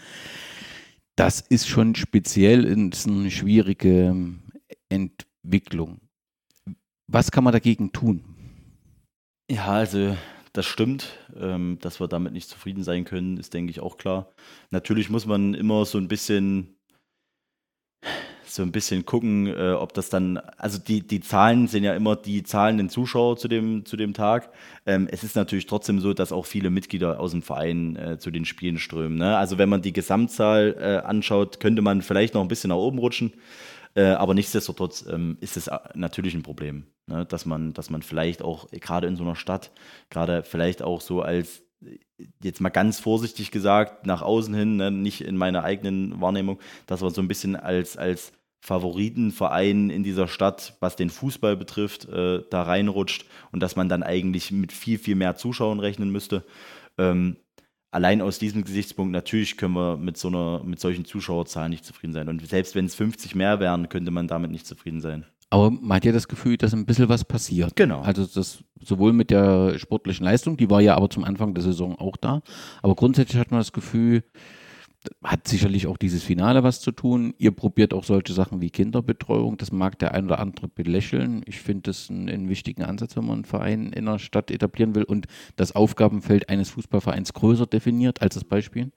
Das ist schon speziell, ist eine schwierige ähm, Entwicklung. Was kann man dagegen tun? Ja, also das stimmt. Ähm, dass wir damit nicht zufrieden sein können, ist, denke ich, auch klar. Natürlich muss man immer so ein bisschen so ein bisschen gucken, äh, ob das dann, also die, die Zahlen sind ja immer die zahlenden Zuschauer zu dem, zu dem Tag. Ähm, es ist natürlich trotzdem so, dass auch viele Mitglieder aus dem Verein äh, zu den Spielen strömen. Ne? Also wenn man die Gesamtzahl äh, anschaut, könnte man vielleicht noch ein bisschen nach oben rutschen. Äh, aber nichtsdestotrotz ähm, ist es äh, natürlich ein Problem, ne? dass, man, dass man vielleicht auch gerade in so einer Stadt, gerade vielleicht auch so als jetzt mal ganz vorsichtig gesagt, nach außen hin, ne, nicht in meiner eigenen Wahrnehmung, dass man so ein bisschen als, als Favoritenverein in dieser Stadt, was den Fußball betrifft, äh, da reinrutscht und dass man dann eigentlich mit viel, viel mehr Zuschauern rechnen müsste. Ähm, allein aus diesem Gesichtspunkt, natürlich können wir mit, so einer, mit solchen Zuschauerzahlen nicht zufrieden sein. Und selbst wenn es 50 mehr wären, könnte man damit nicht zufrieden sein. Aber man hat ja das Gefühl, dass ein bisschen was passiert. Genau. Also das sowohl mit der sportlichen Leistung, die war ja aber zum Anfang der Saison auch da, aber grundsätzlich hat man das Gefühl, hat sicherlich auch dieses Finale was zu tun. Ihr probiert auch solche Sachen wie Kinderbetreuung. Das mag der ein oder andere belächeln. Ich finde das einen, einen, wichtigen Ansatz, wenn man einen Verein in einer Stadt etablieren will und das Aufgabenfeld eines Fußballvereins größer definiert als das Beispiel.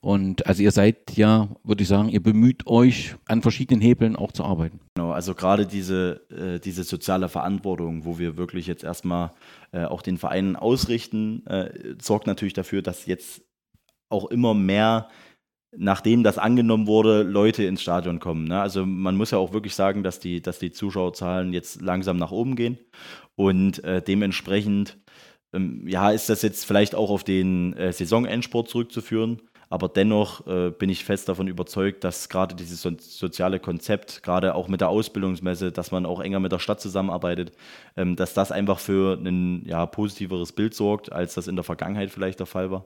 Und also ihr seid ja, würde ich sagen, ihr bemüht euch an verschiedenen Hebeln auch zu arbeiten. Genau, also gerade diese, äh, diese soziale Verantwortung, wo wir wirklich jetzt erstmal äh, auch den Vereinen ausrichten, äh, sorgt natürlich dafür, dass jetzt auch immer mehr nachdem das angenommen wurde, Leute ins Stadion kommen. Ne? Also man muss ja auch wirklich sagen, dass die, dass die Zuschauerzahlen jetzt langsam nach oben gehen und äh, dementsprechend ähm, ja, ist das jetzt vielleicht auch auf den äh, Saisonendsport zurückzuführen. Aber dennoch äh, bin ich fest davon überzeugt, dass gerade dieses so soziale Konzept, gerade auch mit der Ausbildungsmesse, dass man auch enger mit der Stadt zusammenarbeitet, ähm, dass das einfach für ein ja, positiveres Bild sorgt, als das in der Vergangenheit vielleicht der Fall war.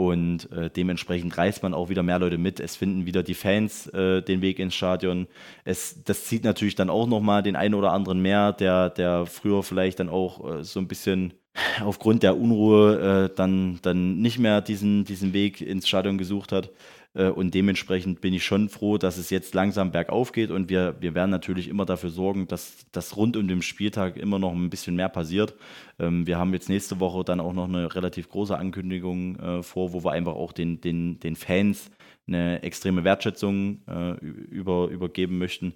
Und äh, dementsprechend reißt man auch wieder mehr Leute mit. Es finden wieder die Fans äh, den Weg ins Stadion. Es, das zieht natürlich dann auch nochmal den einen oder anderen mehr, der, der früher vielleicht dann auch äh, so ein bisschen aufgrund der Unruhe äh, dann, dann nicht mehr diesen, diesen Weg ins Stadion gesucht hat. Äh, und dementsprechend bin ich schon froh, dass es jetzt langsam bergauf geht und wir, wir werden natürlich immer dafür sorgen, dass das rund um den Spieltag immer noch ein bisschen mehr passiert. Ähm, wir haben jetzt nächste Woche dann auch noch eine relativ große Ankündigung äh, vor, wo wir einfach auch den, den, den Fans eine extreme Wertschätzung äh, über, übergeben möchten.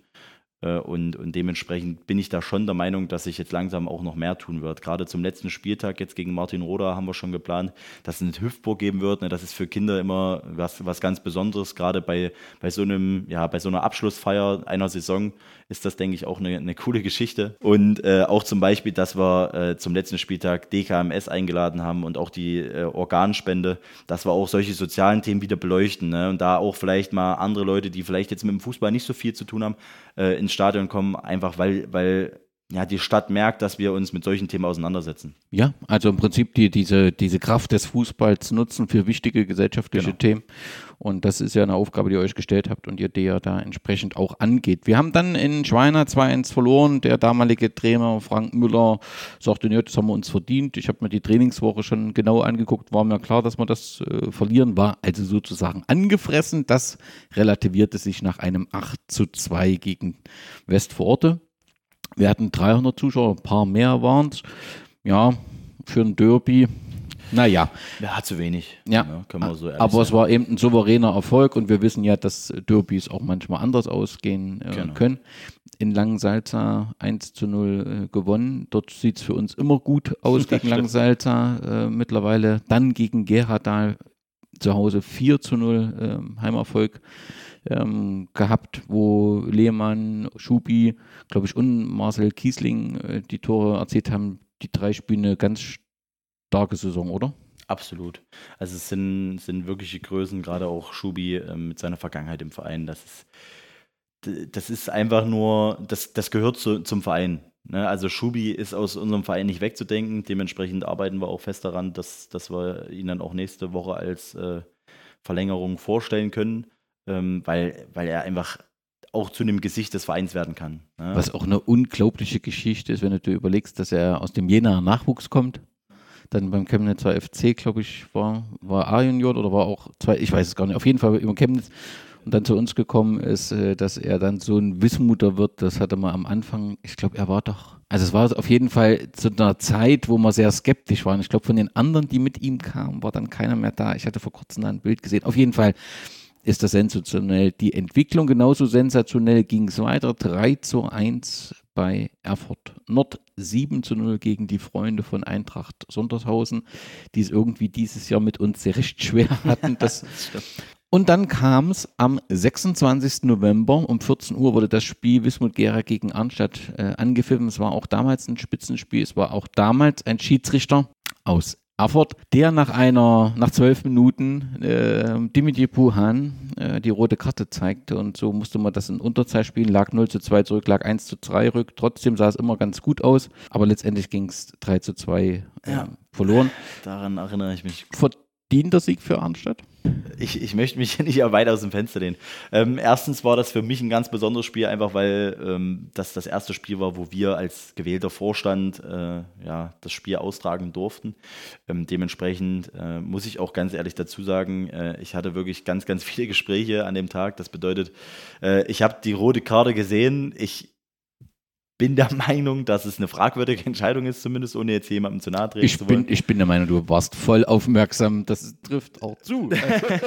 Äh, und, und dementsprechend bin ich da schon der Meinung, dass sich jetzt langsam auch noch mehr tun wird. Gerade zum letzten Spieltag jetzt gegen Martin Roda haben wir schon geplant, dass es eine Hüftburg geben wird. Ne? Das ist für Kinder immer was, was ganz Besonderes. Gerade bei, bei, so einem, ja, bei so einer Abschlussfeier einer Saison ist das, denke ich, auch eine, eine coole Geschichte. Und äh, auch zum Beispiel, dass wir äh, zum letzten Spieltag DKMS eingeladen haben und auch die äh, Organspende, dass wir auch solche sozialen Themen wieder beleuchten. Ne? Und da auch vielleicht mal andere Leute, die vielleicht jetzt mit dem Fußball nicht so viel zu tun haben, äh, ins Stadion kommen, einfach weil, weil ja, die Stadt merkt, dass wir uns mit solchen Themen auseinandersetzen. Ja, also im Prinzip die, diese, diese Kraft des Fußballs nutzen für wichtige gesellschaftliche genau. Themen. Und das ist ja eine Aufgabe, die ihr euch gestellt habt und ihr die ja da entsprechend auch angeht. Wir haben dann in Schweiner 2-1 verloren. Der damalige Trainer Frank Müller sagte, ja, das haben wir uns verdient. Ich habe mir die Trainingswoche schon genau angeguckt, war mir klar, dass wir das äh, verlieren, war also sozusagen angefressen. Das relativierte sich nach einem 8 zu 2 gegen Westvororte. Wir hatten 300 Zuschauer, ein paar mehr waren es. Ja, für ein Derby. Naja. Ja, zu wenig. Ja, ja so aber sein. es war eben ein souveräner Erfolg und wir wissen ja, dass Derbys auch manchmal anders ausgehen äh, genau. können. In Langensalza 1 zu 0 äh, gewonnen. Dort sieht es für uns immer gut aus gegen Langensalza. Äh, mittlerweile dann gegen Gerhardal zu Hause 4 zu 0 ähm, Heimerfolg ähm, gehabt, wo Lehmann, Schubi, glaube ich, und Marcel Kiesling äh, die Tore erzählt haben. Die drei spielen eine ganz starke Saison, oder? Absolut. Also es sind, sind wirkliche Größen, gerade auch Schubi äh, mit seiner Vergangenheit im Verein. Das ist, das ist einfach nur, das, das gehört zu, zum Verein. Ne? Also Schubi ist aus unserem Verein nicht wegzudenken. Dementsprechend arbeiten wir auch fest daran, dass, dass wir ihn dann auch nächste Woche als äh, Verlängerung vorstellen können ähm, weil, weil er einfach auch zu einem Gesicht des Vereins werden kann. Ne? Was auch eine unglaubliche Geschichte ist, wenn du dir überlegst, dass er aus dem Jenaer Nachwuchs kommt. Dann beim Chemnitzer FC, glaube ich, war, war A-Junior oder war auch zwei, ich weiß es gar nicht, auf jeden Fall über Chemnitz und dann zu uns gekommen ist, äh, dass er dann so ein Wismuter wird, das hatte man am Anfang, ich glaube, er war doch, also es war auf jeden Fall zu einer Zeit, wo man sehr skeptisch war. Ich glaube, von den anderen, die mit ihm kamen, war dann keiner mehr da. Ich hatte vor kurzem ein Bild gesehen. Auf jeden Fall ist das sensationell. Die Entwicklung genauso sensationell ging es weiter. 3 zu 1 bei Erfurt Nord, 7 zu 0 gegen die Freunde von Eintracht Sondershausen, die es irgendwie dieses Jahr mit uns sehr recht schwer hatten. Das, und dann kam es am 26. November um 14 Uhr wurde das Spiel Wismut Gera gegen Arnstadt äh, angepfiffen. Es war auch damals ein Spitzenspiel. Es war auch damals ein Schiedsrichter aus Erfurt, der nach einer, nach zwölf Minuten äh, Dimitri Puhan äh, die rote Karte zeigte und so musste man das in Unterzahl spielen, lag 0 zu 2 zurück, lag 1 zu 3 rück, trotzdem sah es immer ganz gut aus, aber letztendlich ging es 3 zu 2 äh, ja. verloren. Daran erinnere ich mich. Vor verdienter Sieg für Arnstadt? Ich, ich möchte mich nicht weiter aus dem Fenster lehnen. Ähm, erstens war das für mich ein ganz besonderes Spiel, einfach weil ähm, das das erste Spiel war, wo wir als gewählter Vorstand äh, ja, das Spiel austragen durften. Ähm, dementsprechend äh, muss ich auch ganz ehrlich dazu sagen, äh, ich hatte wirklich ganz, ganz viele Gespräche an dem Tag. Das bedeutet, äh, ich habe die rote Karte gesehen. Ich, bin der Meinung, dass es eine fragwürdige Entscheidung ist, zumindest ohne jetzt jemandem zu nahe treten ich zu wollen. Bin, ich bin der Meinung, du warst voll aufmerksam. Das trifft auch zu.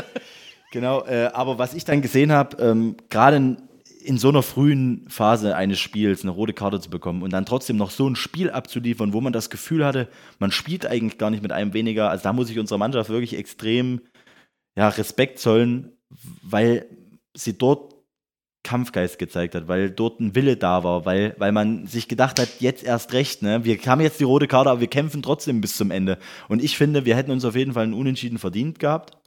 genau, äh, aber was ich dann gesehen habe, ähm, gerade in, in so einer frühen Phase eines Spiels eine rote Karte zu bekommen und dann trotzdem noch so ein Spiel abzuliefern, wo man das Gefühl hatte, man spielt eigentlich gar nicht mit einem weniger. Also da muss ich unserer Mannschaft wirklich extrem ja, Respekt zollen, weil sie dort Kampfgeist gezeigt hat, weil dort ein Wille da war, weil, weil man sich gedacht hat, jetzt erst recht, ne? Wir haben jetzt die rote Karte, aber wir kämpfen trotzdem bis zum Ende. Und ich finde, wir hätten uns auf jeden Fall einen Unentschieden verdient gehabt.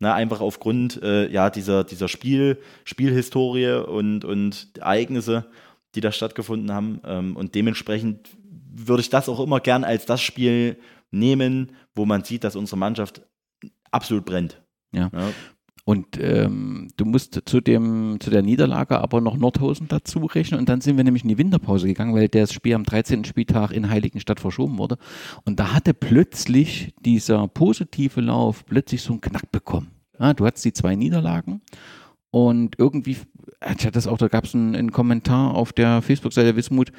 Na, einfach aufgrund äh, ja, dieser, dieser Spiel, Spielhistorie und, und Ereignisse, die da stattgefunden haben. Ähm, und dementsprechend würde ich das auch immer gern als das Spiel nehmen, wo man sieht, dass unsere Mannschaft absolut brennt. Ja. ja. Und ähm, du musst zu, dem, zu der Niederlage aber noch Nordhausen dazu rechnen. Und dann sind wir nämlich in die Winterpause gegangen, weil das Spiel am 13. Spieltag in Heiligenstadt verschoben wurde. Und da hatte plötzlich dieser positive Lauf plötzlich so einen Knack bekommen. Ja, du hattest die zwei Niederlagen und irgendwie, ich hatte das auch, da gab es einen, einen, Kommentar auf der Facebook-Seite Wismut,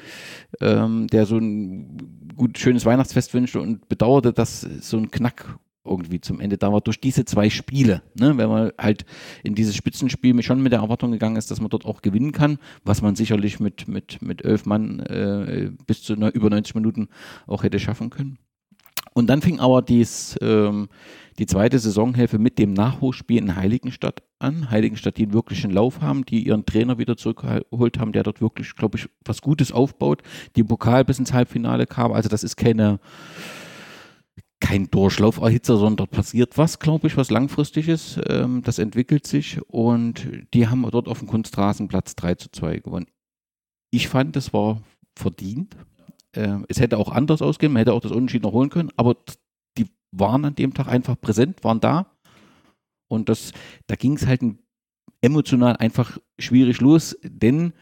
ähm, der so ein gut, schönes Weihnachtsfest wünschte und bedauerte, dass so ein Knack irgendwie zum Ende da war durch diese zwei Spiele. Ne? Wenn man halt in dieses Spitzenspiel schon mit der Erwartung gegangen ist, dass man dort auch gewinnen kann, was man sicherlich mit, mit, mit elf Mann äh, bis zu über 90 Minuten auch hätte schaffen können. Und dann fing aber dies, ähm, die zweite Saisonhälfte mit dem Nachholspiel in Heiligenstadt an. Heiligenstadt, die einen wirklichen Lauf haben, die ihren Trainer wieder zurückgeholt haben, der dort wirklich, glaube ich, was Gutes aufbaut, die im Pokal bis ins Halbfinale kam. Also das ist keine kein Durchlauferhitzer, sondern dort passiert was, glaube ich, was langfristiges. Ähm, das entwickelt sich und die haben dort auf dem Kunstrasenplatz 3 zu 2 gewonnen. Ich fand, das war verdient. Ähm, es hätte auch anders ausgehen, man hätte auch das Unentschieden noch holen können, aber die waren an dem Tag einfach präsent, waren da. Und das, da ging es halt emotional einfach schwierig los, denn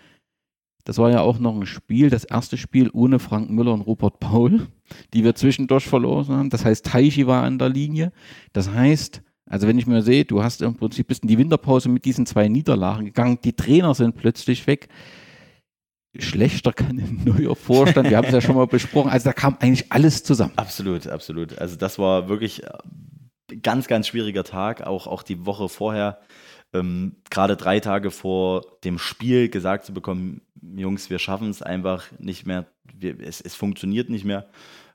das war ja auch noch ein Spiel, das erste Spiel ohne Frank Müller und Robert Paul, die wir zwischendurch verloren haben. Das heißt, Taichi war an der Linie. Das heißt, also wenn ich mir sehe, du hast im Prinzip bis in die Winterpause mit diesen zwei Niederlagen gegangen, die Trainer sind plötzlich weg. Schlechter kann ein neuer Vorstand, wir haben es ja schon mal besprochen, also da kam eigentlich alles zusammen. Absolut, absolut. Also das war wirklich ganz, ganz schwieriger Tag, auch, auch die Woche vorher ähm, gerade drei Tage vor dem Spiel gesagt zu bekommen, Jungs, wir schaffen es einfach nicht mehr, wir, es, es funktioniert nicht mehr,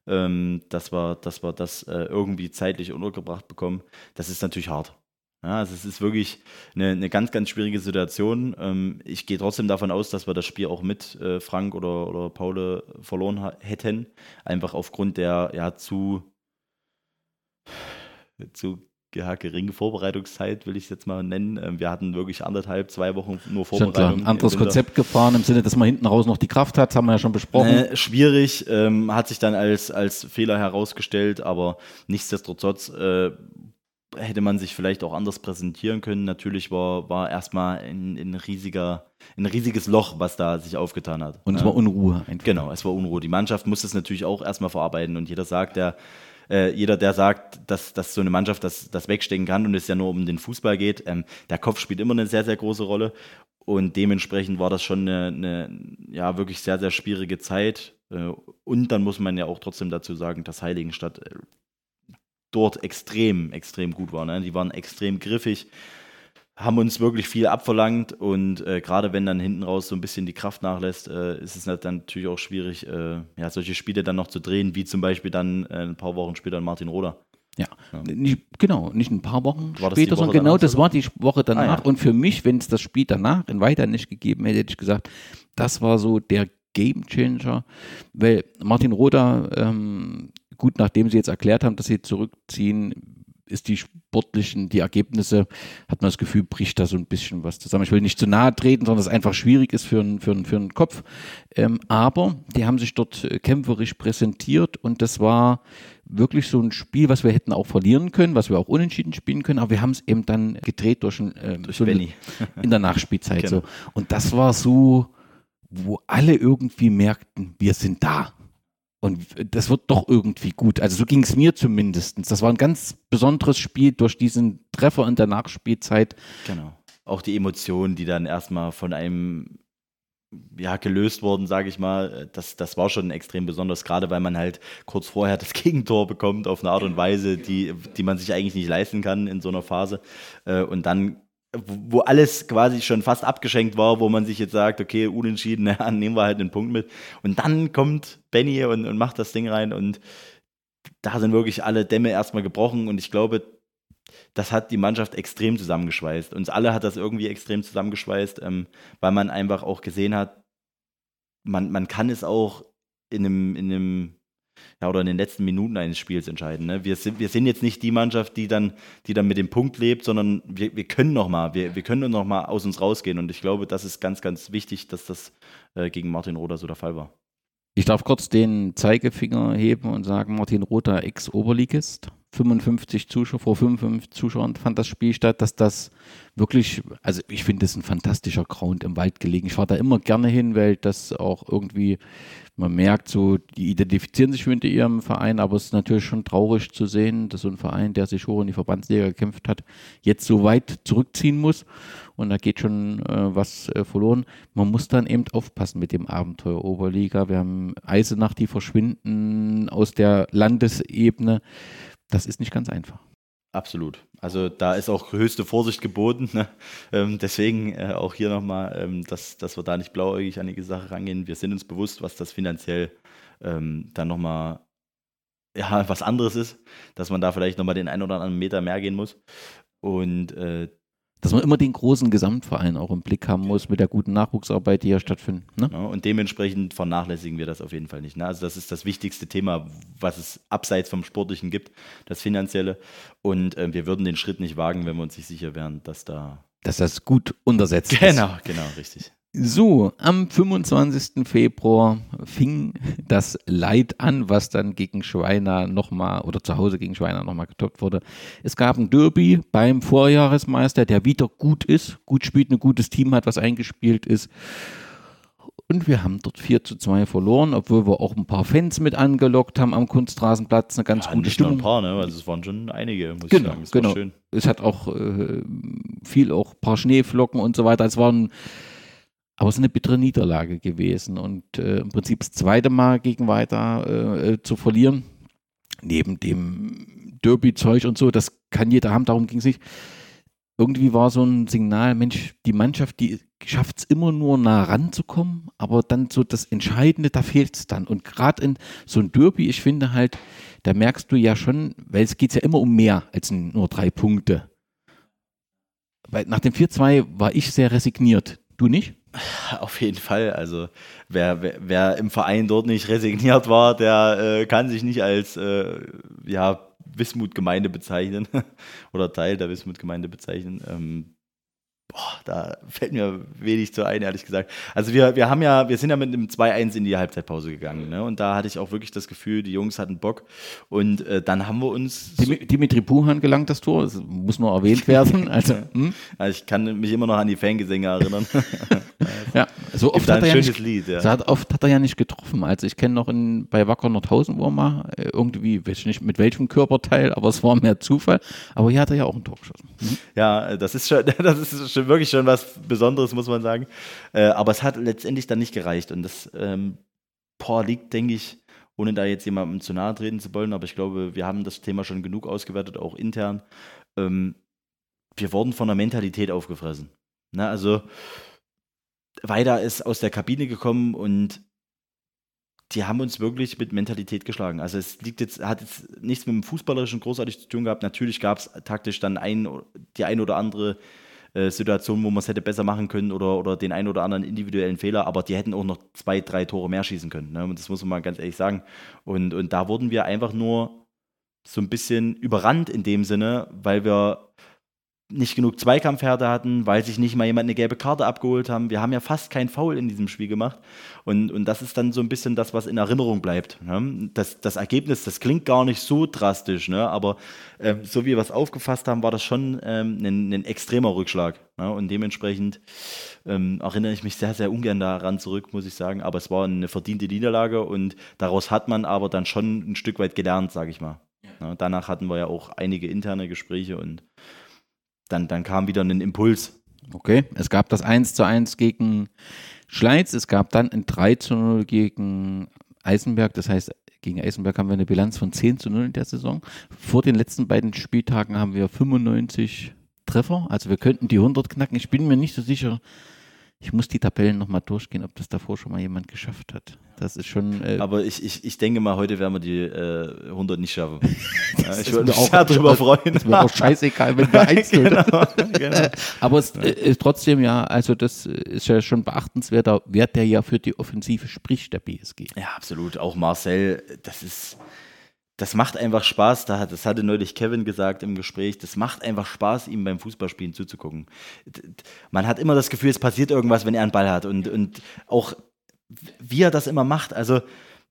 ähm, dass, wir, dass wir das äh, irgendwie zeitlich untergebracht bekommen, das ist natürlich hart. Ja, also es ist wirklich eine, eine ganz, ganz schwierige Situation. Ähm, ich gehe trotzdem davon aus, dass wir das Spiel auch mit äh, Frank oder, oder Paul verloren hätten. Einfach aufgrund der ja zu, zu ja, geringe Vorbereitungszeit, will ich es jetzt mal nennen. Ähm, wir hatten wirklich anderthalb, zwei Wochen nur Vorbereitung. Ein anderes Konzept gefahren im Sinne, dass man hinten raus noch die Kraft hat, haben wir ja schon besprochen. Äh, schwierig, ähm, hat sich dann als, als Fehler herausgestellt, aber nichtsdestotrotz äh, hätte man sich vielleicht auch anders präsentieren können. Natürlich war, war erstmal ein, ein, riesiger, ein riesiges Loch, was da sich aufgetan hat. Und es war Unruhe. Einfach. Genau, es war Unruhe. Die Mannschaft muss es natürlich auch erstmal verarbeiten und jeder sagt, der äh, jeder, der sagt, dass, dass so eine Mannschaft das, das wegstecken kann und es ja nur um den Fußball geht, ähm, der Kopf spielt immer eine sehr, sehr große Rolle. Und dementsprechend war das schon eine, eine ja, wirklich sehr, sehr schwierige Zeit. Äh, und dann muss man ja auch trotzdem dazu sagen, dass Heiligenstadt äh, dort extrem, extrem gut war. Ne? Die waren extrem griffig haben uns wirklich viel abverlangt und äh, gerade wenn dann hinten raus so ein bisschen die Kraft nachlässt, äh, ist es dann natürlich auch schwierig, äh, ja, solche Spiele dann noch zu drehen, wie zum Beispiel dann äh, ein paar Wochen später Martin Roder. Ja, ja. Nicht, genau, nicht ein paar Wochen war später, sondern genau, das war die Woche danach. Ah, ja. Und für mich, wenn es das Spiel danach in Weiter nicht gegeben hätte, hätte ich gesagt, das war so der Game Changer, weil Martin Roder, ähm, gut, nachdem sie jetzt erklärt haben, dass sie zurückziehen, ist die sportlichen, die Ergebnisse, hat man das Gefühl, bricht da so ein bisschen was zusammen. Ich will nicht zu nahe treten, sondern es einfach schwierig ist für einen, für einen, für einen Kopf. Ähm, aber die haben sich dort äh, kämpferisch präsentiert und das war wirklich so ein Spiel, was wir hätten auch verlieren können, was wir auch unentschieden spielen können, aber wir haben es eben dann gedreht durch, ein, äh, durch so eine, in der Nachspielzeit. Genau. So. Und das war so, wo alle irgendwie merkten, wir sind da. Und das wird doch irgendwie gut. Also so ging es mir zumindest. Das war ein ganz besonderes Spiel durch diesen Treffer in der Nachspielzeit. Genau. Auch die Emotionen, die dann erstmal von einem ja, gelöst wurden, sage ich mal, das, das war schon extrem besonders, gerade weil man halt kurz vorher das Gegentor bekommt auf eine Art und Weise, die, die man sich eigentlich nicht leisten kann in so einer Phase. Äh, und dann wo alles quasi schon fast abgeschenkt war, wo man sich jetzt sagt, okay, unentschieden, ja, nehmen wir halt einen Punkt mit. Und dann kommt Benny und, und macht das Ding rein und da sind wirklich alle Dämme erstmal gebrochen und ich glaube, das hat die Mannschaft extrem zusammengeschweißt. Uns alle hat das irgendwie extrem zusammengeschweißt, ähm, weil man einfach auch gesehen hat, man, man kann es auch in einem, in einem ja, oder in den letzten Minuten eines Spiels entscheiden. Ne? Wir, sind, wir sind jetzt nicht die Mannschaft, die dann, die dann mit dem Punkt lebt, sondern wir, wir können noch mal, wir, wir können noch mal aus uns rausgehen. Und ich glaube, das ist ganz, ganz wichtig, dass das äh, gegen Martin Roder so der Fall war. Ich darf kurz den Zeigefinger heben und sagen, Martin Roter, Ex-Oberligist, 55 Zuschauer, vor 55 Zuschauern fand das Spiel statt, dass das wirklich, also ich finde das ein fantastischer Ground im Wald gelegen. Ich fahre da immer gerne hin, weil das auch irgendwie man merkt so, die identifizieren sich mit ihrem Verein, aber es ist natürlich schon traurig zu sehen, dass so ein Verein, der sich hoch in die Verbandsliga gekämpft hat, jetzt so weit zurückziehen muss und da geht schon äh, was äh, verloren. Man muss dann eben aufpassen mit dem Abenteuer Oberliga. Wir haben Eisenach, die verschwinden aus der Landesebene. Das ist nicht ganz einfach. Absolut. Also da ist auch höchste Vorsicht geboten. Ne? Ähm, deswegen äh, auch hier nochmal, ähm, dass, dass wir da nicht blauäugig an die Sache rangehen. Wir sind uns bewusst, was das finanziell ähm, dann nochmal ja, was anderes ist, dass man da vielleicht nochmal den einen oder anderen Meter mehr gehen muss. Und äh, dass man immer den großen Gesamtverein auch im Blick haben muss mit der guten Nachwuchsarbeit, die ja stattfindet. Ne? Ja, und dementsprechend vernachlässigen wir das auf jeden Fall nicht. Ne? Also das ist das wichtigste Thema, was es abseits vom Sportlichen gibt, das Finanzielle. Und äh, wir würden den Schritt nicht wagen, wenn wir uns nicht sicher wären, dass da... Dass das gut untersetzt genau, ist. Genau, genau, richtig. So, am 25. Februar fing das Leid an, was dann gegen Schweiner nochmal oder zu Hause gegen Schweiner nochmal getoppt wurde. Es gab ein Derby beim Vorjahresmeister, der wieder gut ist, gut spielt, ein gutes Team hat, was eingespielt ist. Und wir haben dort 4 zu 2 verloren, obwohl wir auch ein paar Fans mit angelockt haben am Kunstrasenplatz. Eine ganz ja, gute Stimmung. Ein paar, ne? Also es waren schon einige, muss genau, ich sagen. Es genau. Es hat auch äh, viel, auch ein paar Schneeflocken und so weiter. Es waren aber es ist eine bittere Niederlage gewesen und äh, im Prinzip das zweite Mal gegen weiter äh, äh, zu verlieren, neben dem Derby-Zeug und so, das kann jeder haben, darum ging es nicht. Irgendwie war so ein Signal, Mensch, die Mannschaft, die schafft es immer nur nah ranzukommen, aber dann so das Entscheidende, da fehlt es dann. Und gerade in so ein Derby, ich finde halt, da merkst du ja schon, weil es geht ja immer um mehr als nur drei Punkte. Weil nach dem 4-2 war ich sehr resigniert. Du nicht? Auf jeden Fall. Also wer, wer, wer, im Verein dort nicht resigniert war, der äh, kann sich nicht als äh, ja, Wismut-Gemeinde bezeichnen oder Teil der Wismut-Gemeinde bezeichnen. Ähm, Boah, da fällt mir wenig zu ein, ehrlich gesagt. Also wir, wir haben ja, wir sind ja mit einem 2-1 in die Halbzeitpause gegangen, ne? Und da hatte ich auch wirklich das Gefühl, die Jungs hatten Bock. Und äh, dann haben wir uns. Dimitri Puhan gelangt das Tor, das muss nur erwähnt werden. Also, hm? also ich kann mich immer noch an die Fangesänge erinnern. ja, so oft, hat er, ja nicht, Lied, ja. so oft hat er ja nicht getroffen. Also ich kenne noch in, bei Wacker Nordhausen, wo er mal äh, irgendwie, weiß ich nicht mit welchem Körperteil, aber es war mehr Zufall. Aber hier hat er ja auch ein Tor geschossen. Mhm. Ja, das ist schon, das ist schon wirklich schon was Besonderes, muss man sagen. Äh, aber es hat letztendlich dann nicht gereicht. Und das ähm, boah, liegt, denke ich, ohne da jetzt jemandem zu nahe treten zu wollen, aber ich glaube, wir haben das Thema schon genug ausgewertet, auch intern. Ähm, wir wurden von der Mentalität aufgefressen. Na, also, Weida ist aus der Kabine gekommen und die haben uns wirklich mit Mentalität geschlagen. Also es liegt jetzt, hat jetzt nichts mit dem Fußballerischen großartig zu tun gehabt. Natürlich gab es taktisch dann ein, die ein oder andere äh, Situationen, wo man es hätte besser machen können oder, oder den einen oder anderen individuellen Fehler, aber die hätten auch noch zwei, drei Tore mehr schießen können. Ne? Das muss man mal ganz ehrlich sagen. Und, und da wurden wir einfach nur so ein bisschen überrannt in dem Sinne, weil wir nicht genug Zweikampfhärte hatten, weil sich nicht mal jemand eine gelbe Karte abgeholt haben. Wir haben ja fast kein Foul in diesem Spiel gemacht. Und, und das ist dann so ein bisschen das, was in Erinnerung bleibt. Ne? Das, das Ergebnis, das klingt gar nicht so drastisch, ne? aber äh, so wie wir es aufgefasst haben, war das schon ähm, ein, ein, extremer Rückschlag. Ne? Und dementsprechend ähm, erinnere ich mich sehr, sehr ungern daran zurück, muss ich sagen. Aber es war eine verdiente Niederlage und daraus hat man aber dann schon ein Stück weit gelernt, sage ich mal. Ja. Ne? Danach hatten wir ja auch einige interne Gespräche und dann, dann kam wieder ein Impuls. Okay, es gab das 1 zu 1 gegen Schleiz, es gab dann ein 3 zu 0 gegen Eisenberg, das heißt, gegen Eisenberg haben wir eine Bilanz von 10 zu 0 in der Saison. Vor den letzten beiden Spieltagen haben wir 95 Treffer, also wir könnten die 100 knacken. Ich bin mir nicht so sicher, ich muss die Tabellen nochmal durchgehen, ob das davor schon mal jemand geschafft hat. Das ist schon. Äh Aber ich, ich, ich denke mal, heute werden wir die äh, 100 nicht schaffen. ja, ich würde mich auch darüber freuen. Das wäre auch scheißegal, wenn wir eins genau, genau. Aber es äh, ist trotzdem ja, also das ist ja schon beachtenswerter Wert, der ja für die Offensive spricht, der BSG. Ja, absolut. Auch Marcel, das ist das macht einfach Spaß. Das hatte neulich Kevin gesagt im Gespräch. Das macht einfach Spaß, ihm beim Fußballspielen zuzugucken. Man hat immer das Gefühl, es passiert irgendwas, wenn er einen Ball hat. Und, und auch wie er das immer macht. Also,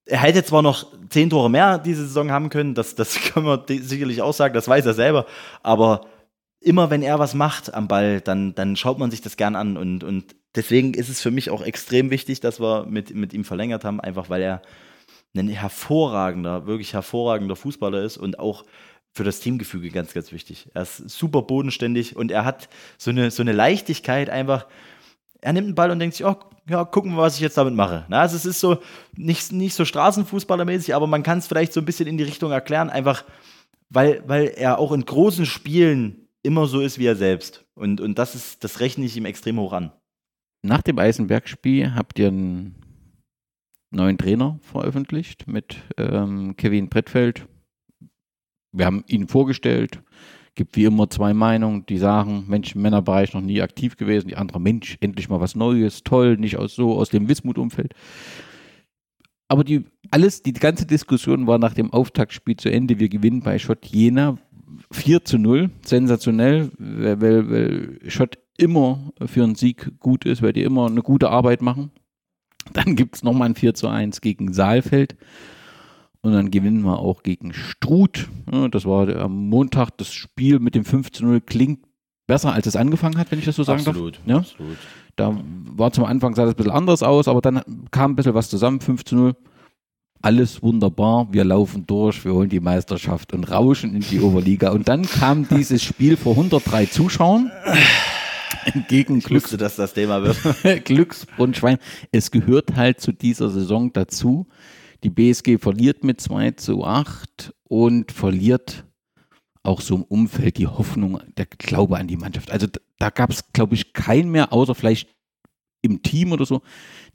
er hätte zwar noch zehn Tore mehr diese Saison haben können, das, das können wir sicherlich auch sagen, das weiß er selber. Aber immer wenn er was macht am Ball, dann, dann schaut man sich das gern an. Und, und deswegen ist es für mich auch extrem wichtig, dass wir mit, mit ihm verlängert haben, einfach weil er ein hervorragender, wirklich hervorragender Fußballer ist und auch für das Teamgefüge ganz, ganz wichtig. Er ist super bodenständig und er hat so eine, so eine Leichtigkeit einfach. Er nimmt den Ball und denkt sich, oh, ja, gucken wir, was ich jetzt damit mache. Na, also es ist so nicht, nicht so Straßenfußballermäßig, aber man kann es vielleicht so ein bisschen in die Richtung erklären, einfach weil, weil er auch in großen Spielen immer so ist wie er selbst. Und, und das ist, das rechne ich ihm extrem hoch an. Nach dem Eisenberg-Spiel habt ihr einen neuen Trainer veröffentlicht mit ähm, Kevin Brettfeld. Wir haben ihn vorgestellt. Gibt wie immer zwei Meinungen, die sagen, Mensch, im Männerbereich noch nie aktiv gewesen. Die andere, Mensch, endlich mal was Neues, toll, nicht aus so aus dem Wismut-Umfeld. Aber die, alles, die ganze Diskussion war nach dem Auftaktspiel zu Ende. Wir gewinnen bei Schott Jena 4 zu 0. Sensationell, weil, weil Schott immer für einen Sieg gut ist, weil die immer eine gute Arbeit machen. Dann gibt es nochmal ein 4 zu 1 gegen Saalfeld. Und dann gewinnen wir auch gegen Struth. Das war am Montag das Spiel mit dem 5 zu 0 klingt besser, als es angefangen hat, wenn ich das so sagen absolut, darf. Ja? Absolut. Da war zum Anfang sah das ein bisschen anders aus, aber dann kam ein bisschen was zusammen, 5 zu 0. Alles wunderbar, wir laufen durch, wir holen die Meisterschaft und rauschen in die Oberliga. Und dann kam dieses Spiel vor 103 Zuschauern. Gegen ich Glücks wusste, dass das Thema wird. Glücksbrunnschwein. Es gehört halt zu dieser Saison dazu. Die BSG verliert mit 2 zu 8 und verliert auch so im Umfeld die Hoffnung, der Glaube an die Mannschaft. Also da gab es, glaube ich, keinen mehr, außer vielleicht im Team oder so,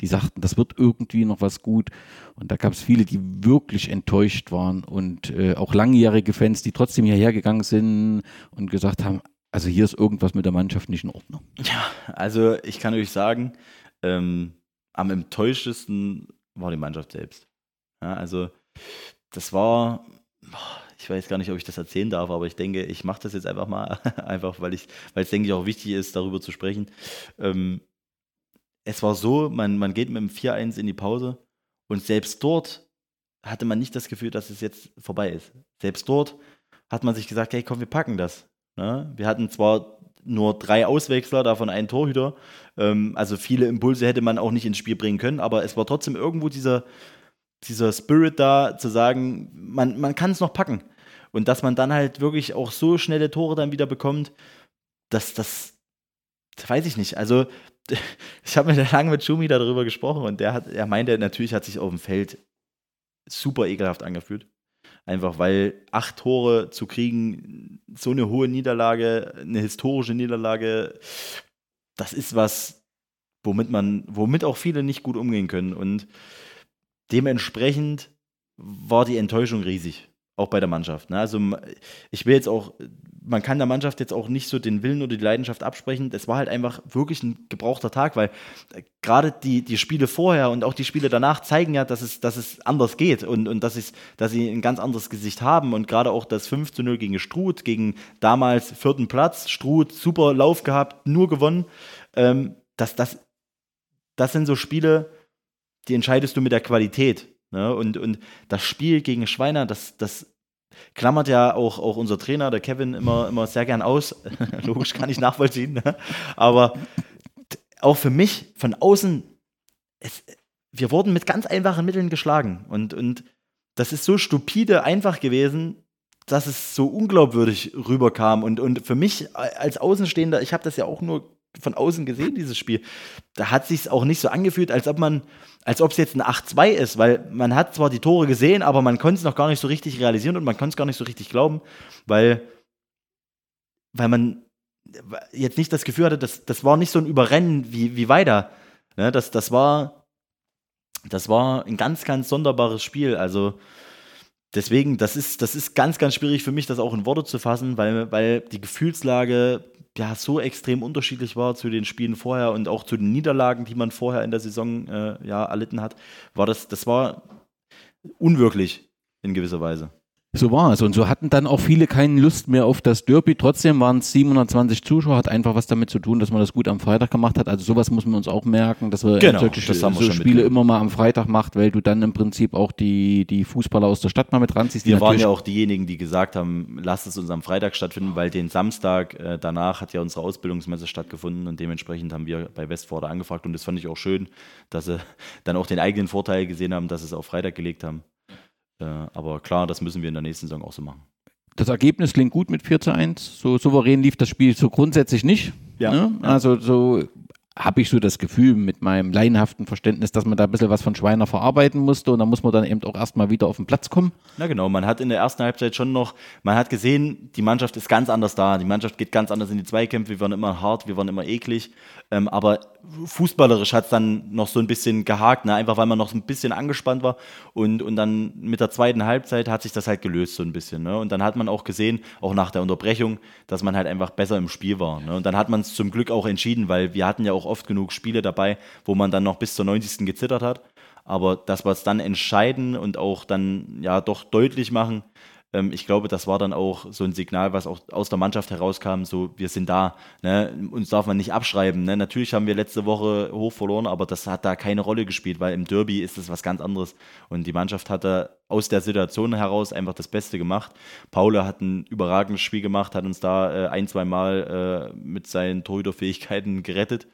die sagten, das wird irgendwie noch was gut. Und da gab es viele, die wirklich enttäuscht waren und äh, auch langjährige Fans, die trotzdem hierher gegangen sind und gesagt haben, also hier ist irgendwas mit der Mannschaft nicht in Ordnung. Ja, also ich kann euch sagen, ähm, am enttäuschtesten war die Mannschaft selbst. Ja, also das war, ich weiß gar nicht, ob ich das erzählen darf, aber ich denke, ich mache das jetzt einfach mal, einfach weil ich, weil es denke ich auch wichtig ist, darüber zu sprechen. Ähm, es war so, man, man geht mit dem 4-1 in die Pause und selbst dort hatte man nicht das Gefühl, dass es jetzt vorbei ist. Selbst dort hat man sich gesagt, hey komm, wir packen das. Ne? Wir hatten zwar nur drei Auswechsler, davon einen Torhüter. Ähm, also viele Impulse hätte man auch nicht ins Spiel bringen können, aber es war trotzdem irgendwo dieser, dieser Spirit da, zu sagen, man, man kann es noch packen. Und dass man dann halt wirklich auch so schnelle Tore dann wieder bekommt, dass das, das weiß ich nicht. Also, ich habe mit lange mit Schumi darüber gesprochen und der hat, er meinte, natürlich hat sich auf dem Feld super ekelhaft angefühlt. Einfach weil acht Tore zu kriegen, so eine hohe Niederlage, eine historische Niederlage, das ist was, womit man, womit auch viele nicht gut umgehen können. Und dementsprechend war die Enttäuschung riesig, auch bei der Mannschaft. Ne? Also ich will jetzt auch man kann der Mannschaft jetzt auch nicht so den Willen oder die Leidenschaft absprechen. Das war halt einfach wirklich ein gebrauchter Tag, weil äh, gerade die, die Spiele vorher und auch die Spiele danach zeigen ja, dass es, dass es anders geht und, und dass, es, dass sie ein ganz anderes Gesicht haben. Und gerade auch das 5 zu 0 gegen Struth, gegen damals vierten Platz, Struth, super Lauf gehabt, nur gewonnen. Ähm, das, das, das sind so Spiele, die entscheidest du mit der Qualität. Ne? Und, und das Spiel gegen Schweiner, das, das klammert ja auch, auch unser Trainer, der Kevin, immer, immer sehr gern aus. Logisch kann ich nachvollziehen. Ne? Aber auch für mich von außen, es, wir wurden mit ganz einfachen Mitteln geschlagen. Und, und das ist so stupide einfach gewesen, dass es so unglaubwürdig rüberkam. Und, und für mich als Außenstehender, ich habe das ja auch nur von außen gesehen, dieses Spiel, da hat sich auch nicht so angefühlt, als ob man, als ob es jetzt ein 8-2 ist, weil man hat zwar die Tore gesehen, aber man konnte es noch gar nicht so richtig realisieren und man konnte es gar nicht so richtig glauben, weil, weil man jetzt nicht das Gefühl hatte, dass, das war nicht so ein Überrennen wie, wie weiter. Ne, das, das, war, das war ein ganz, ganz sonderbares Spiel. Also deswegen, das ist, das ist ganz, ganz schwierig für mich, das auch in Worte zu fassen, weil, weil die Gefühlslage ja so extrem unterschiedlich war zu den Spielen vorher und auch zu den Niederlagen, die man vorher in der Saison äh, ja, erlitten hat, war das, das war unwirklich in gewisser Weise. So war es. Und so hatten dann auch viele keine Lust mehr auf das Derby. Trotzdem waren es 720 Zuschauer, hat einfach was damit zu tun, dass man das gut am Freitag gemacht hat. Also sowas muss man uns auch merken, dass man genau, solche das so Spiele immer mal am Freitag macht, weil du dann im Prinzip auch die, die Fußballer aus der Stadt mal mit ranziehst. Wir waren ja auch diejenigen, die gesagt haben, lasst es uns am Freitag stattfinden, weil den Samstag äh, danach hat ja unsere Ausbildungsmesse stattgefunden und dementsprechend haben wir bei Westforder angefragt und das fand ich auch schön, dass sie dann auch den eigenen Vorteil gesehen haben, dass sie es auf Freitag gelegt haben. Äh, aber klar, das müssen wir in der nächsten Saison auch so machen. Das Ergebnis klingt gut mit 4 zu 1. So souverän lief das Spiel so grundsätzlich nicht. Ja. Ne? Also so habe ich so das Gefühl mit meinem laienhaften Verständnis, dass man da ein bisschen was von Schweiner verarbeiten musste und da muss man dann eben auch erstmal wieder auf den Platz kommen. Na genau, man hat in der ersten Halbzeit schon noch, man hat gesehen, die Mannschaft ist ganz anders da, die Mannschaft geht ganz anders in die Zweikämpfe, wir waren immer hart, wir waren immer eklig, ähm, aber fußballerisch hat es dann noch so ein bisschen gehakt, ne? einfach weil man noch so ein bisschen angespannt war und, und dann mit der zweiten Halbzeit hat sich das halt gelöst so ein bisschen ne? und dann hat man auch gesehen, auch nach der Unterbrechung, dass man halt einfach besser im Spiel war ne? und dann hat man es zum Glück auch entschieden, weil wir hatten ja auch oft genug Spiele dabei, wo man dann noch bis zur 90. gezittert hat. Aber dass wir es dann entscheiden und auch dann ja doch deutlich machen, ähm, ich glaube, das war dann auch so ein Signal, was auch aus der Mannschaft herauskam, so wir sind da, ne? uns darf man nicht abschreiben. Ne? Natürlich haben wir letzte Woche hoch verloren, aber das hat da keine Rolle gespielt, weil im Derby ist das was ganz anderes. Und die Mannschaft hat da aus der Situation heraus einfach das Beste gemacht. Paula hat ein überragendes Spiel gemacht, hat uns da äh, ein, zwei Mal äh, mit seinen Torhüterfähigkeiten gerettet.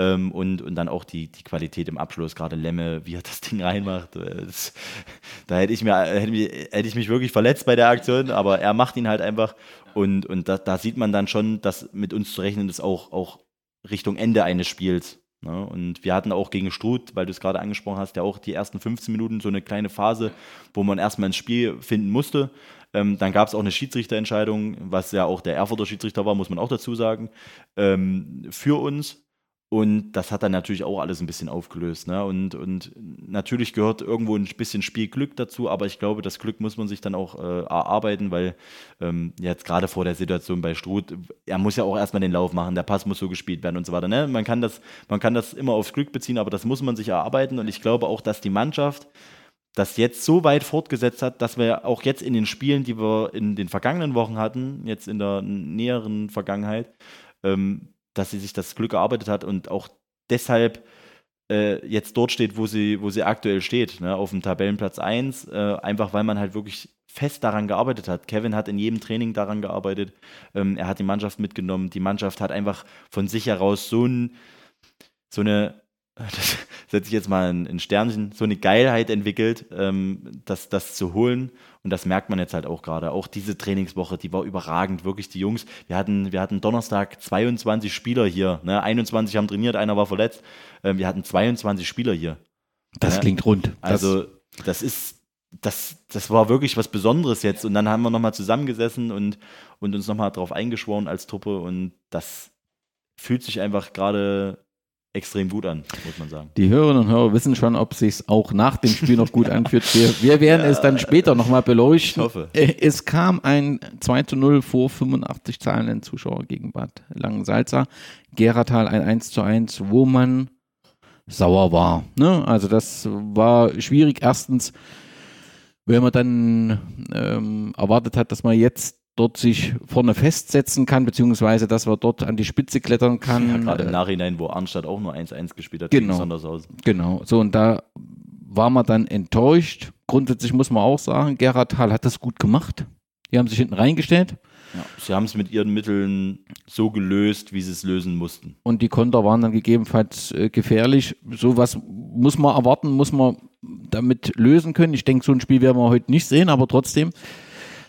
Ähm, und, und dann auch die, die Qualität im Abschluss, gerade Lemme, wie er das Ding reinmacht. Äh, das, da hätte ich, mir, hätte, mich, hätte ich mich wirklich verletzt bei der Aktion, aber er macht ihn halt einfach. Und, und da, da sieht man dann schon, dass mit uns zu rechnen ist auch, auch Richtung Ende eines Spiels. Ne? Und wir hatten auch gegen Struth, weil du es gerade angesprochen hast, ja auch die ersten 15 Minuten so eine kleine Phase, wo man erstmal ins Spiel finden musste. Ähm, dann gab es auch eine Schiedsrichterentscheidung, was ja auch der Erfurter Schiedsrichter war, muss man auch dazu sagen, ähm, für uns. Und das hat dann natürlich auch alles ein bisschen aufgelöst. Ne? Und, und natürlich gehört irgendwo ein bisschen Spielglück dazu, aber ich glaube, das Glück muss man sich dann auch äh, erarbeiten, weil ähm, jetzt gerade vor der Situation bei Struth, er muss ja auch erstmal den Lauf machen, der Pass muss so gespielt werden und so weiter. Ne? Man, kann das, man kann das immer aufs Glück beziehen, aber das muss man sich erarbeiten. Und ich glaube auch, dass die Mannschaft das jetzt so weit fortgesetzt hat, dass wir auch jetzt in den Spielen, die wir in den vergangenen Wochen hatten, jetzt in der näheren Vergangenheit, ähm, dass sie sich das Glück erarbeitet hat und auch deshalb äh, jetzt dort steht, wo sie, wo sie aktuell steht, ne, auf dem Tabellenplatz 1, äh, einfach weil man halt wirklich fest daran gearbeitet hat. Kevin hat in jedem Training daran gearbeitet, ähm, er hat die Mannschaft mitgenommen, die Mannschaft hat einfach von sich heraus so, ein, so eine das setze ich jetzt mal ein, Sternchen, so eine Geilheit entwickelt, ähm, das, das zu holen. Und das merkt man jetzt halt auch gerade. Auch diese Trainingswoche, die war überragend, wirklich die Jungs. Wir hatten, wir hatten Donnerstag 22 Spieler hier. Ne? 21 haben trainiert, einer war verletzt. Ähm, wir hatten 22 Spieler hier. Das ja? klingt rund. Also, das ist, das, das war wirklich was Besonderes jetzt. Und dann haben wir nochmal zusammengesessen und, und uns nochmal drauf eingeschworen als Truppe. Und das fühlt sich einfach gerade extrem gut an, muss man sagen. Die Hörerinnen und Hörer wissen schon, ob sich auch nach dem Spiel noch gut anfühlt. Wir, wir werden ja, es dann später nochmal beleuchten. Ich hoffe. Äh, es kam ein 2 zu 0 vor 85 zahlenden Zuschauer gegen Bad Langensalza. Geratal ein 1 zu 1, wo man sauer war. Ne? Also das war schwierig. Erstens, wenn man dann ähm, erwartet hat, dass man jetzt dort sich vorne festsetzen kann, beziehungsweise dass man dort an die Spitze klettern kann. Ja, gerade im Nachhinein, wo Arnstadt auch nur 1-1 gespielt hat, genau, Genau, so und da war man dann enttäuscht. Grundsätzlich muss man auch sagen, Gerhard Hall hat das gut gemacht. Die haben sich hinten reingestellt. Ja, sie haben es mit ihren Mitteln so gelöst, wie sie es lösen mussten. Und die Konter waren dann gegebenenfalls äh, gefährlich. So was muss man erwarten, muss man damit lösen können. Ich denke, so ein Spiel werden wir heute nicht sehen, aber trotzdem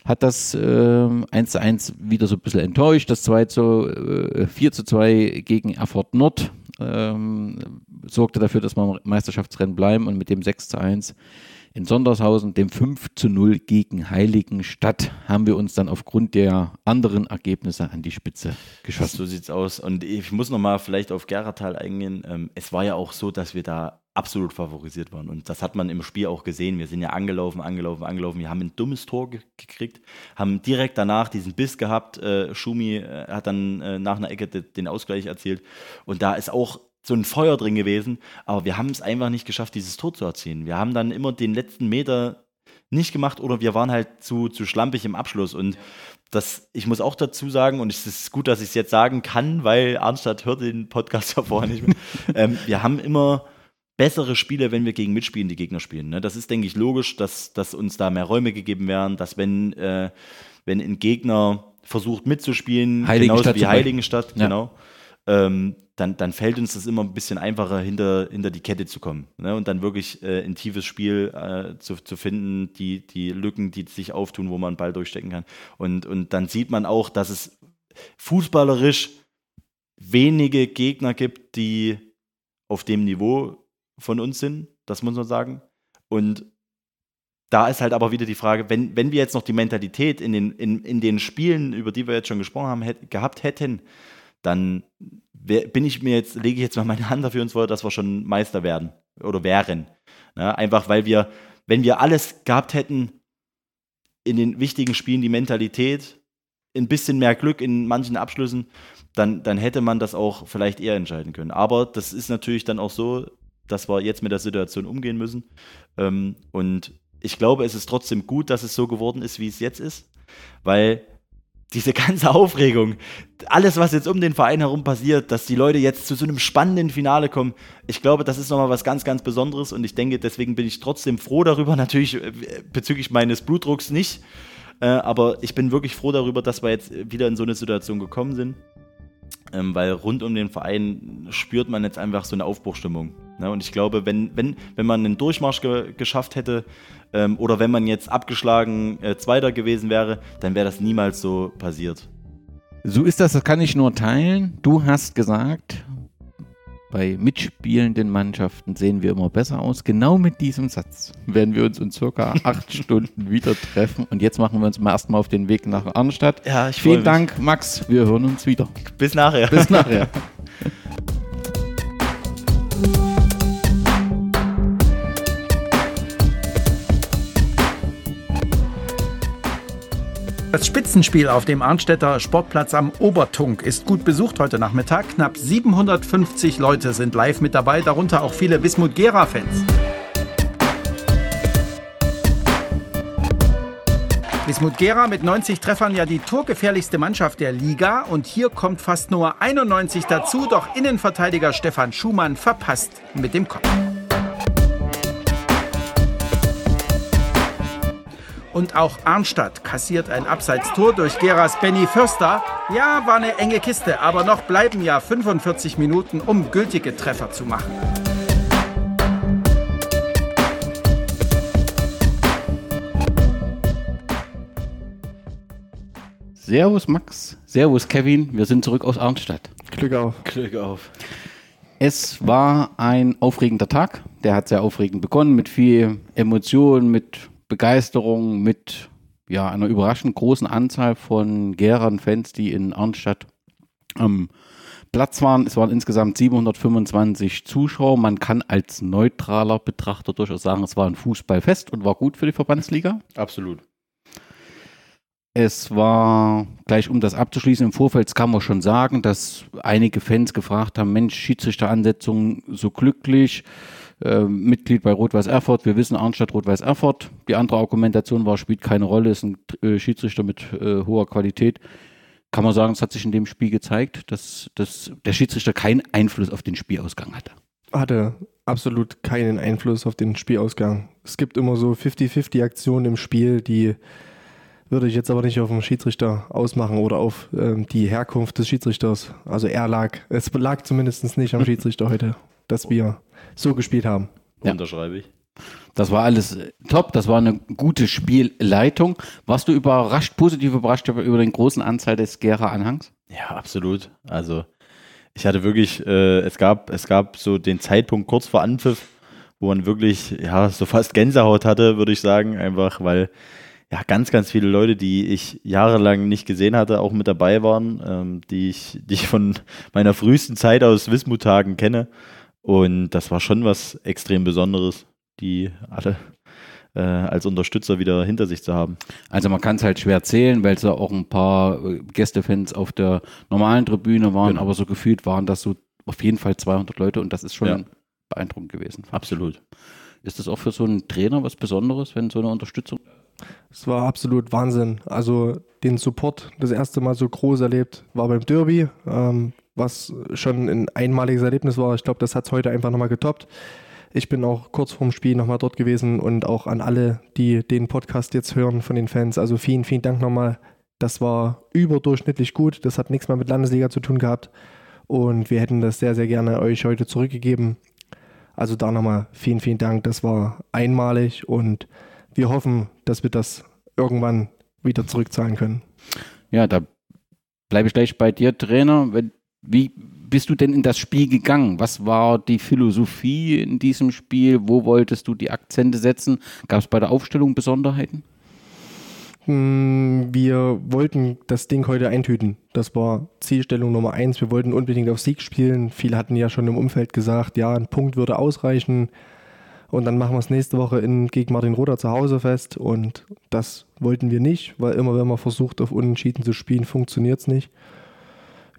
hat das äh, 1 zu 1 wieder so ein bisschen enttäuscht. Das 2 zu, äh, 4 zu 2 gegen Erfurt Nord ähm, sorgte dafür, dass wir im Meisterschaftsrennen bleiben und mit dem 6 zu 1 in Sondershausen, dem 5 zu 0 gegen Heiligenstadt, haben wir uns dann aufgrund der anderen Ergebnisse an die Spitze geschossen. So sieht's aus. Und ich muss nochmal vielleicht auf Geratal eingehen. Ähm, es war ja auch so, dass wir da absolut favorisiert waren. Und das hat man im Spiel auch gesehen. Wir sind ja angelaufen, angelaufen, angelaufen. Wir haben ein dummes Tor ge gekriegt, haben direkt danach diesen Biss gehabt. Äh, Schumi äh, hat dann äh, nach einer Ecke den Ausgleich erzielt. Und da ist auch so ein Feuer drin gewesen, aber wir haben es einfach nicht geschafft, dieses Tor zu erzielen. Wir haben dann immer den letzten Meter nicht gemacht oder wir waren halt zu, zu schlampig im Abschluss. Und das, ich muss auch dazu sagen, und es ist gut, dass ich es jetzt sagen kann, weil Arnstadt hört den Podcast ja vorher nicht mehr. ähm, wir haben immer bessere Spiele, wenn wir gegen Mitspielen die Gegner spielen. Ne? Das ist, denke ich, logisch, dass, dass uns da mehr Räume gegeben werden, dass wenn, äh, wenn ein Gegner versucht mitzuspielen, genauso wie Heiligenstadt, ja. genau, ähm, dann, dann fällt uns das immer ein bisschen einfacher, hinter, hinter die Kette zu kommen. Ne? Und dann wirklich äh, ein tiefes Spiel äh, zu, zu finden, die, die Lücken, die sich auftun, wo man einen Ball durchstecken kann. Und, und dann sieht man auch, dass es fußballerisch wenige Gegner gibt, die auf dem Niveau von uns sind. Das muss man sagen. Und da ist halt aber wieder die Frage, wenn, wenn wir jetzt noch die Mentalität in den, in, in den Spielen, über die wir jetzt schon gesprochen haben, hätt, gehabt hätten, dann bin ich mir jetzt, lege ich jetzt mal meine Hand dafür ins Feuer, dass wir schon Meister werden oder wären. Ja, einfach weil wir, wenn wir alles gehabt hätten in den wichtigen Spielen, die Mentalität, ein bisschen mehr Glück in manchen Abschlüssen, dann, dann hätte man das auch vielleicht eher entscheiden können. Aber das ist natürlich dann auch so, dass wir jetzt mit der Situation umgehen müssen. Ähm, und ich glaube, es ist trotzdem gut, dass es so geworden ist, wie es jetzt ist, weil diese ganze Aufregung, alles, was jetzt um den Verein herum passiert, dass die Leute jetzt zu so einem spannenden Finale kommen, ich glaube, das ist nochmal was ganz, ganz Besonderes und ich denke, deswegen bin ich trotzdem froh darüber, natürlich äh, bezüglich meines Blutdrucks nicht, äh, aber ich bin wirklich froh darüber, dass wir jetzt wieder in so eine Situation gekommen sind, ähm, weil rund um den Verein spürt man jetzt einfach so eine Aufbruchstimmung. Ne? Und ich glaube, wenn, wenn, wenn man einen Durchmarsch ge geschafft hätte, ähm, oder wenn man jetzt abgeschlagen äh, Zweiter gewesen wäre, dann wäre das niemals so passiert. So ist das, das kann ich nur teilen. Du hast gesagt, bei mitspielenden Mannschaften sehen wir immer besser aus. Genau mit diesem Satz werden wir uns in circa acht Stunden wieder treffen. Und jetzt machen wir uns mal erstmal auf den Weg nach Arnstadt. Ja, ich Vielen Dank, Max. Wir hören uns wieder. Bis nachher. Bis nachher. Das Spitzenspiel auf dem Arnstädter Sportplatz am Obertunk ist gut besucht heute Nachmittag. Knapp 750 Leute sind live mit dabei, darunter auch viele Wismut-Gera-Fans. Wismut Gera mit 90 Treffern ja die torgefährlichste Mannschaft der Liga und hier kommt fast nur 91 dazu, doch Innenverteidiger Stefan Schumann verpasst mit dem Kopf. Und auch Arnstadt kassiert ein Abseitstor durch Geras Benny Förster. Ja, war eine enge Kiste, aber noch bleiben ja 45 Minuten, um gültige Treffer zu machen. Servus Max, Servus Kevin, wir sind zurück aus Arnstadt. Glück auf. Glück auf. Es war ein aufregender Tag. Der hat sehr aufregend begonnen mit viel Emotion, mit Begeisterung mit ja, einer überraschend großen Anzahl von Gerern-Fans, die in Arnstadt am Platz waren. Es waren insgesamt 725 Zuschauer. Man kann als neutraler Betrachter durchaus sagen, es war ein Fußballfest und war gut für die Verbandsliga. Absolut. Es war, gleich um das abzuschließen, im Vorfeld kann man schon sagen, dass einige Fans gefragt haben, Mensch, Schiedsrichteransetzung so glücklich, äh, Mitglied bei Rot-Weiß Erfurt, wir wissen Arnstadt Rot-Weiß Erfurt. Die andere Argumentation war, spielt keine Rolle, ist ein äh, Schiedsrichter mit äh, hoher Qualität. Kann man sagen, es hat sich in dem Spiel gezeigt, dass, dass der Schiedsrichter keinen Einfluss auf den Spielausgang hatte. Hatte absolut keinen Einfluss auf den Spielausgang. Es gibt immer so 50-50 Aktionen im Spiel, die würde ich jetzt aber nicht auf den Schiedsrichter ausmachen oder auf ähm, die Herkunft des Schiedsrichters. Also er lag, es lag zumindest nicht am Schiedsrichter heute, dass wir so gespielt haben. Ja. Unterschreibe ich. Das war alles äh, top, das war eine gute Spielleitung. Warst du überrascht, positiv überrascht über den großen Anzahl des Gera-Anhangs? Ja, absolut. Also ich hatte wirklich, äh, es gab, es gab so den Zeitpunkt kurz vor Anpfiff, wo man wirklich, ja, so fast Gänsehaut hatte, würde ich sagen, einfach weil ja, ganz, ganz viele Leute, die ich jahrelang nicht gesehen hatte, auch mit dabei waren, ähm, die, ich, die ich von meiner frühesten Zeit aus Wismut-Tagen kenne. Und das war schon was extrem Besonderes, die alle äh, als Unterstützer wieder hinter sich zu haben. Also man kann es halt schwer zählen, weil es ja auch ein paar äh, Gästefans auf der normalen Tribüne waren, genau. aber so gefühlt waren das so auf jeden Fall 200 Leute und das ist schon ja. beeindruckend gewesen. Absolut. Ist das auch für so einen Trainer was Besonderes, wenn so eine Unterstützung es war absolut Wahnsinn. Also den Support das erste Mal so groß erlebt war beim Derby, ähm, was schon ein einmaliges Erlebnis war. Ich glaube, das hat es heute einfach nochmal getoppt. Ich bin auch kurz vorm Spiel nochmal dort gewesen und auch an alle, die den Podcast jetzt hören von den Fans. Also vielen, vielen Dank nochmal. Das war überdurchschnittlich gut. Das hat nichts mehr mit Landesliga zu tun gehabt. Und wir hätten das sehr, sehr gerne euch heute zurückgegeben. Also da nochmal vielen, vielen Dank. Das war einmalig und wir hoffen, dass wir das irgendwann wieder zurückzahlen können. Ja, da bleibe ich gleich bei dir, Trainer. Wie bist du denn in das Spiel gegangen? Was war die Philosophie in diesem Spiel? Wo wolltest du die Akzente setzen? Gab es bei der Aufstellung Besonderheiten? Hm, wir wollten das Ding heute eintüten. Das war Zielstellung Nummer eins. Wir wollten unbedingt auf Sieg spielen. Viele hatten ja schon im Umfeld gesagt, ja, ein Punkt würde ausreichen. Und dann machen wir es nächste Woche in, gegen Martin Roder zu Hause fest. Und das wollten wir nicht, weil immer wenn man versucht, auf Unentschieden zu spielen, funktioniert es nicht.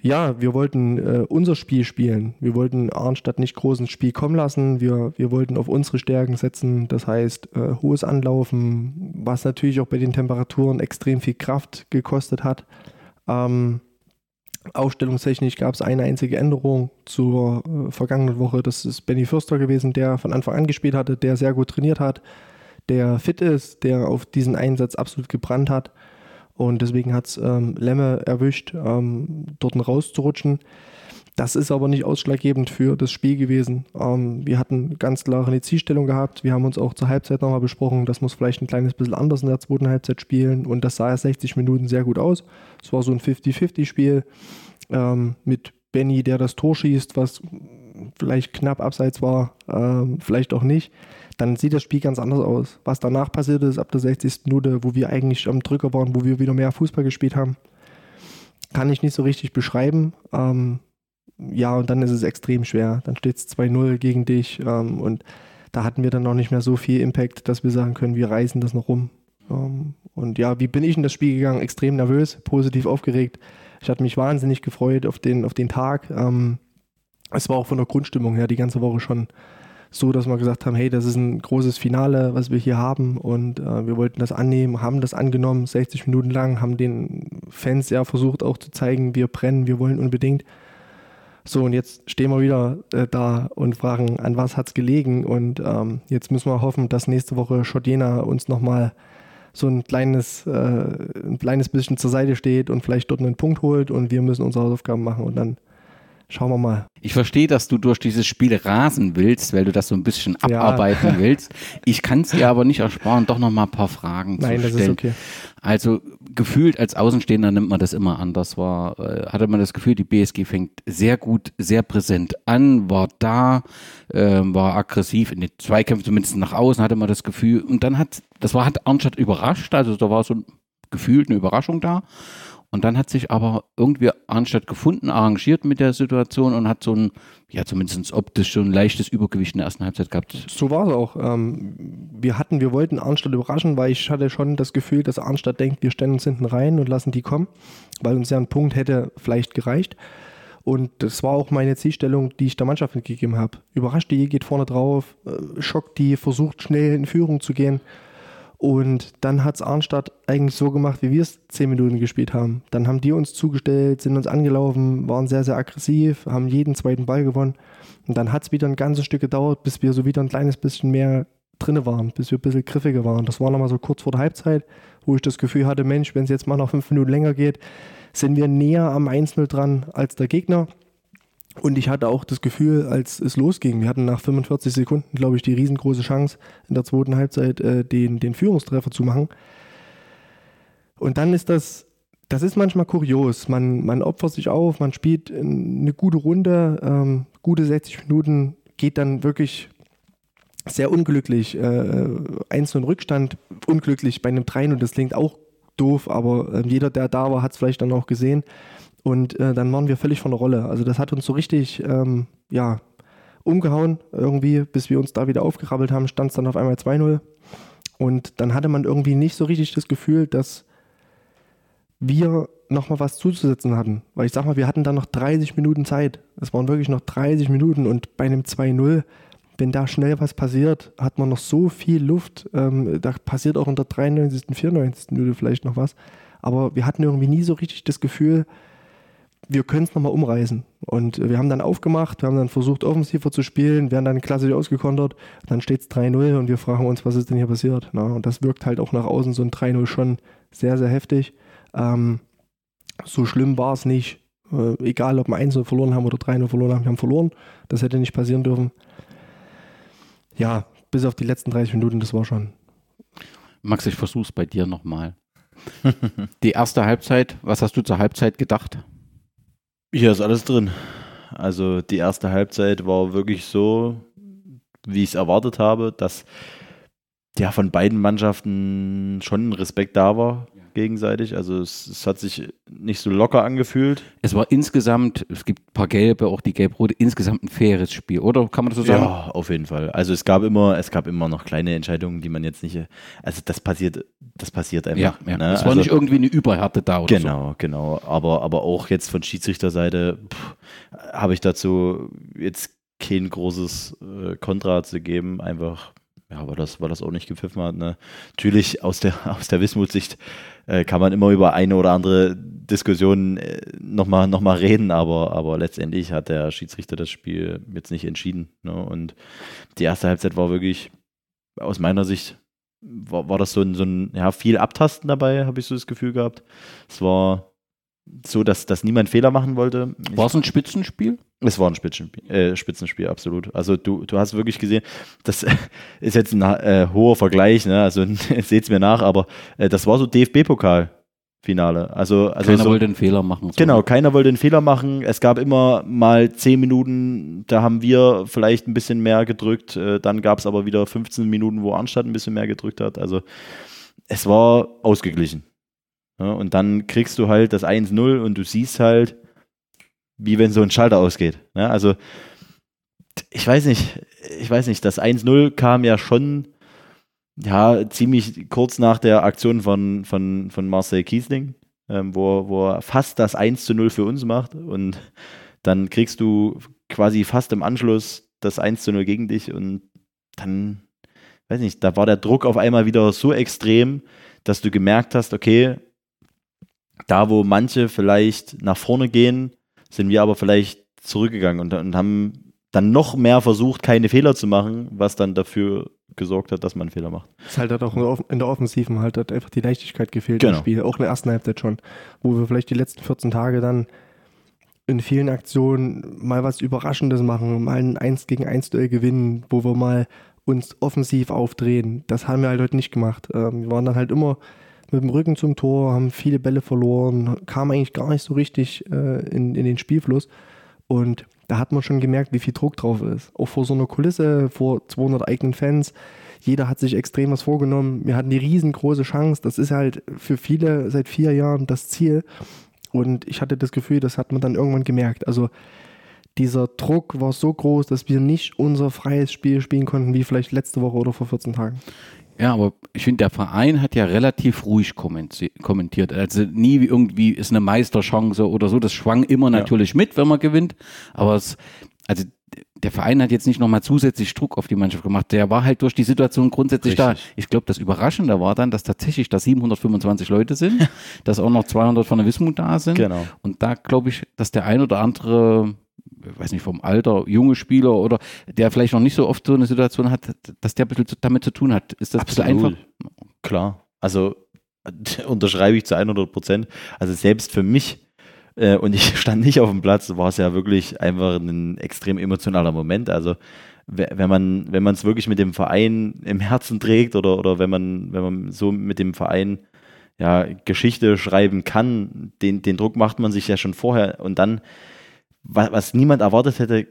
Ja, wir wollten äh, unser Spiel spielen. Wir wollten Arnstadt nicht groß ins Spiel kommen lassen. Wir, wir wollten auf unsere Stärken setzen. Das heißt, äh, hohes Anlaufen, was natürlich auch bei den Temperaturen extrem viel Kraft gekostet hat. Ähm, Aufstellungstechnisch gab es eine einzige Änderung zur äh, vergangenen Woche. Das ist Benny Fürster gewesen, der von Anfang an gespielt hatte, der sehr gut trainiert hat, der fit ist, der auf diesen Einsatz absolut gebrannt hat. Und deswegen hat es ähm, Lemme erwischt, ähm, dort rauszurutschen. Das ist aber nicht ausschlaggebend für das Spiel gewesen. Ähm, wir hatten ganz klare eine Zielstellung gehabt. Wir haben uns auch zur Halbzeit nochmal besprochen, das muss vielleicht ein kleines bisschen anders in der zweiten Halbzeit spielen. Und das sah ja 60 Minuten sehr gut aus. Es war so ein 50-50-Spiel ähm, mit Benny, der das Tor schießt, was vielleicht knapp abseits war, ähm, vielleicht auch nicht. Dann sieht das Spiel ganz anders aus. Was danach passiert ist, ab der 60. Minute, wo wir eigentlich am Drücker waren, wo wir wieder mehr Fußball gespielt haben, kann ich nicht so richtig beschreiben. Ähm, ja, und dann ist es extrem schwer. Dann steht es 2-0 gegen dich ähm, und da hatten wir dann noch nicht mehr so viel Impact, dass wir sagen können, wir reißen das noch rum. Ähm, und ja, wie bin ich in das Spiel gegangen? Extrem nervös, positiv aufgeregt. Ich hatte mich wahnsinnig gefreut auf den, auf den Tag. Ähm, es war auch von der Grundstimmung her die ganze Woche schon so, dass wir gesagt haben, hey, das ist ein großes Finale, was wir hier haben und äh, wir wollten das annehmen, haben das angenommen, 60 Minuten lang, haben den Fans ja versucht auch zu zeigen, wir brennen, wir wollen unbedingt. So, und jetzt stehen wir wieder äh, da und fragen, an was hat es gelegen? Und ähm, jetzt müssen wir hoffen, dass nächste Woche Schotjena uns nochmal so ein kleines, äh, ein kleines bisschen zur Seite steht und vielleicht dort einen Punkt holt und wir müssen unsere Hausaufgaben machen und dann Schauen wir mal. Ich verstehe, dass du durch dieses Spiel rasen willst, weil du das so ein bisschen abarbeiten ja. willst. Ich kann es dir aber nicht ersparen, doch noch mal ein paar Fragen Nein, zu stellen. Nein, das ist okay. Also gefühlt als Außenstehender nimmt man das immer an. Das war, äh, hatte man das Gefühl, die BSG fängt sehr gut, sehr präsent an, war da, äh, war aggressiv in den Zweikämpfen, zumindest nach außen hatte man das Gefühl. Und dann hat, das war, hat Arnstadt überrascht, also da war so gefühlt eine Überraschung da. Und dann hat sich aber irgendwie Arnstadt gefunden, arrangiert mit der Situation und hat so ein, ja zumindest optisch so ein leichtes Übergewicht in der ersten Halbzeit gehabt. So war es auch. Ähm, wir hatten, wir wollten Arnstadt überraschen, weil ich hatte schon das Gefühl, dass Arnstadt denkt, wir stellen uns hinten rein und lassen die kommen, weil uns ja ein Punkt hätte vielleicht gereicht. Und das war auch meine Zielstellung, die ich der Mannschaft mitgegeben habe. Überrascht die, geht vorne drauf, äh, schockt die, versucht schnell in Führung zu gehen. Und dann hat es Arnstadt eigentlich so gemacht, wie wir es zehn Minuten gespielt haben. Dann haben die uns zugestellt, sind uns angelaufen, waren sehr, sehr aggressiv, haben jeden zweiten Ball gewonnen. Und dann hat es wieder ein ganzes Stück gedauert, bis wir so wieder ein kleines bisschen mehr drinne waren, bis wir ein bisschen griffiger waren. Das war nochmal so kurz vor der Halbzeit, wo ich das Gefühl hatte, Mensch, wenn es jetzt mal noch fünf Minuten länger geht, sind wir näher am 1-0 dran als der Gegner. Und ich hatte auch das Gefühl, als es losging, wir hatten nach 45 Sekunden, glaube ich, die riesengroße Chance in der zweiten Halbzeit äh, den, den Führungstreffer zu machen. Und dann ist das, das ist manchmal kurios. Man, man opfert sich auf, man spielt eine gute Runde, ähm, gute 60 Minuten, geht dann wirklich sehr unglücklich. Äh, 1 0 Rückstand, unglücklich bei einem 3 und das klingt auch doof, aber äh, jeder, der da war, hat es vielleicht dann auch gesehen. Und äh, dann waren wir völlig von der Rolle. Also das hat uns so richtig, ähm, ja, umgehauen irgendwie, bis wir uns da wieder aufgerabbelt haben, stand es dann auf einmal 2-0. Und dann hatte man irgendwie nicht so richtig das Gefühl, dass wir nochmal was zuzusetzen hatten. Weil ich sag mal, wir hatten dann noch 30 Minuten Zeit. Es waren wirklich noch 30 Minuten und bei einem 2-0, wenn da schnell was passiert, hat man noch so viel Luft. Ähm, da passiert auch unter 93., 94. Minute vielleicht noch was. Aber wir hatten irgendwie nie so richtig das Gefühl, wir können es nochmal umreißen. Und wir haben dann aufgemacht, wir haben dann versucht, offensiver zu spielen, werden dann klassisch ausgekontert, dann steht es 3-0 und wir fragen uns, was ist denn hier passiert? Na, und das wirkt halt auch nach außen so ein 3-0 schon sehr, sehr heftig. Ähm, so schlimm war es nicht. Äh, egal, ob wir 1-0 verloren haben oder 3-0 verloren haben, wir haben verloren. Das hätte nicht passieren dürfen. Ja, bis auf die letzten 30 Minuten, das war schon. Max, ich versuch's bei dir nochmal. die erste Halbzeit, was hast du zur Halbzeit gedacht? Hier ist alles drin. Also die erste Halbzeit war wirklich so, wie ich es erwartet habe, dass ja von beiden Mannschaften schon Respekt da war gegenseitig. Also es, es, hat sich nicht so locker angefühlt. Es war insgesamt, es gibt ein paar gelbe, auch die gelb-rote, insgesamt ein faires Spiel, oder? Kann man das so sagen? Ja, auf jeden Fall. Also es gab immer, es gab immer noch kleine Entscheidungen, die man jetzt nicht, also das passiert, das passiert einfach. Ja, ja. Ne? Es war also, nicht irgendwie eine Überhärte da oder Genau, so. genau. Aber, aber auch jetzt von Schiedsrichterseite habe ich dazu jetzt kein großes äh, Kontra zu geben, einfach ja, weil das, weil das auch nicht gepfiffen hat. Ne? Natürlich aus der, aus der Wismut-Sicht äh, kann man immer über eine oder andere Diskussion äh, nochmal noch mal reden, aber, aber letztendlich hat der Schiedsrichter das Spiel jetzt nicht entschieden. Ne? Und die erste Halbzeit war wirklich, aus meiner Sicht, war, war das so ein, so ein ja, viel Abtasten dabei, habe ich so das Gefühl gehabt. Es war so, dass, dass niemand Fehler machen wollte. War es ein Spitzenspiel? Es war ein Spitzenspiel, äh, Spitzenspiel, absolut. Also du, du hast wirklich gesehen, das ist jetzt ein äh, hoher Vergleich, ne? also seht es mir nach, aber äh, das war so DFB-Pokal. Finale. Also, also keiner so, wollte einen Fehler machen. So. Genau, keiner wollte einen Fehler machen. Es gab immer mal zehn Minuten, da haben wir vielleicht ein bisschen mehr gedrückt. Äh, dann gab es aber wieder 15 Minuten, wo Arnstadt ein bisschen mehr gedrückt hat. Also es war ausgeglichen. Ja, und dann kriegst du halt das 1-0 und du siehst halt, wie wenn so ein Schalter ausgeht. Ja, also ich weiß nicht, ich weiß nicht, das 1-0 kam ja schon ja, ziemlich kurz nach der Aktion von, von, von Marcel Kiesling, ähm, wo, wo er fast das 1 0 für uns macht und dann kriegst du quasi fast im Anschluss das 1 0 gegen dich und dann, weiß nicht, da war der Druck auf einmal wieder so extrem, dass du gemerkt hast, okay, da wo manche vielleicht nach vorne gehen, sind wir aber vielleicht zurückgegangen und, und haben dann noch mehr versucht, keine Fehler zu machen, was dann dafür gesorgt hat, dass man einen Fehler macht. Es halt hat auch in der Offensiven halt hat einfach die Leichtigkeit gefehlt genau. im Spiel, auch in der ersten Halbzeit schon, wo wir vielleicht die letzten 14 Tage dann in vielen Aktionen mal was Überraschendes machen, mal ein 1 gegen 1 Duell gewinnen, wo wir mal uns offensiv aufdrehen. Das haben wir halt heute nicht gemacht. Ähm, wir waren dann halt immer mit dem Rücken zum Tor, haben viele Bälle verloren, kamen eigentlich gar nicht so richtig äh, in, in den Spielfluss. Und da hat man schon gemerkt, wie viel Druck drauf ist. Auch vor so einer Kulisse, vor 200 eigenen Fans. Jeder hat sich extrem was vorgenommen. Wir hatten die riesengroße Chance. Das ist halt für viele seit vier Jahren das Ziel. Und ich hatte das Gefühl, das hat man dann irgendwann gemerkt. Also dieser Druck war so groß, dass wir nicht unser freies Spiel spielen konnten, wie vielleicht letzte Woche oder vor 14 Tagen. Ja, aber ich finde, der Verein hat ja relativ ruhig kommentiert. Also nie irgendwie ist eine Meisterchance oder so. Das schwang immer ja. natürlich mit, wenn man gewinnt. Aber es, also der Verein hat jetzt nicht nochmal zusätzlich Druck auf die Mannschaft gemacht. Der war halt durch die Situation grundsätzlich Richtig. da. Ich glaube, das Überraschende war dann, dass tatsächlich da 725 Leute sind, dass auch noch 200 von der Wismut da sind. Genau. Und da glaube ich, dass der ein oder andere weiß nicht, vom Alter, junge Spieler oder der vielleicht noch nicht so oft so eine Situation hat, dass der ein bisschen damit zu tun hat. Ist das Absolut. ein bisschen einfach? Klar. Also unterschreibe ich zu 100 Prozent. Also selbst für mich, äh, und ich stand nicht auf dem Platz, war es ja wirklich einfach ein extrem emotionaler Moment. Also wenn man wenn man es wirklich mit dem Verein im Herzen trägt oder oder wenn man wenn man so mit dem Verein ja Geschichte schreiben kann, den den Druck macht man sich ja schon vorher und dann was, was niemand erwartet hätte,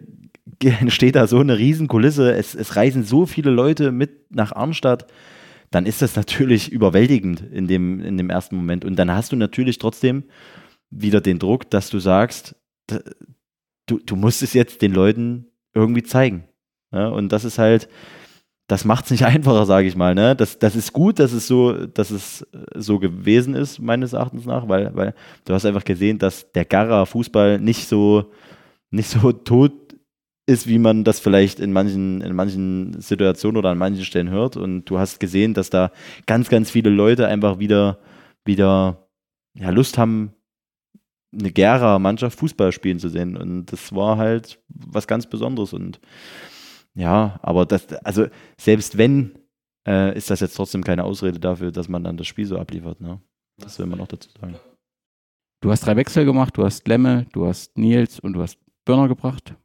entsteht da so eine Riesenkulisse. Es, es reisen so viele Leute mit nach Arnstadt. Dann ist das natürlich überwältigend in dem, in dem ersten Moment. Und dann hast du natürlich trotzdem wieder den Druck, dass du sagst, du, du musst es jetzt den Leuten irgendwie zeigen. Ja, und das ist halt, das macht es nicht einfacher, sage ich mal. Ne? Das, das ist gut, dass es so, dass es so gewesen ist, meines Erachtens nach, weil, weil du hast einfach gesehen, dass der Gara-Fußball nicht so, nicht so tot ist, wie man das vielleicht in manchen, in manchen Situationen oder an manchen Stellen hört. Und du hast gesehen, dass da ganz, ganz viele Leute einfach wieder, wieder ja, Lust haben, eine Gera-Mannschaft Fußball spielen zu sehen. Und das war halt was ganz Besonderes. Und ja, aber das, also selbst wenn, äh, ist das jetzt trotzdem keine Ausrede dafür, dass man dann das Spiel so abliefert. Ne? Das will man noch dazu sagen. Du hast drei Wechsel gemacht, du hast Lemme, du hast Nils und du hast Börner gebracht.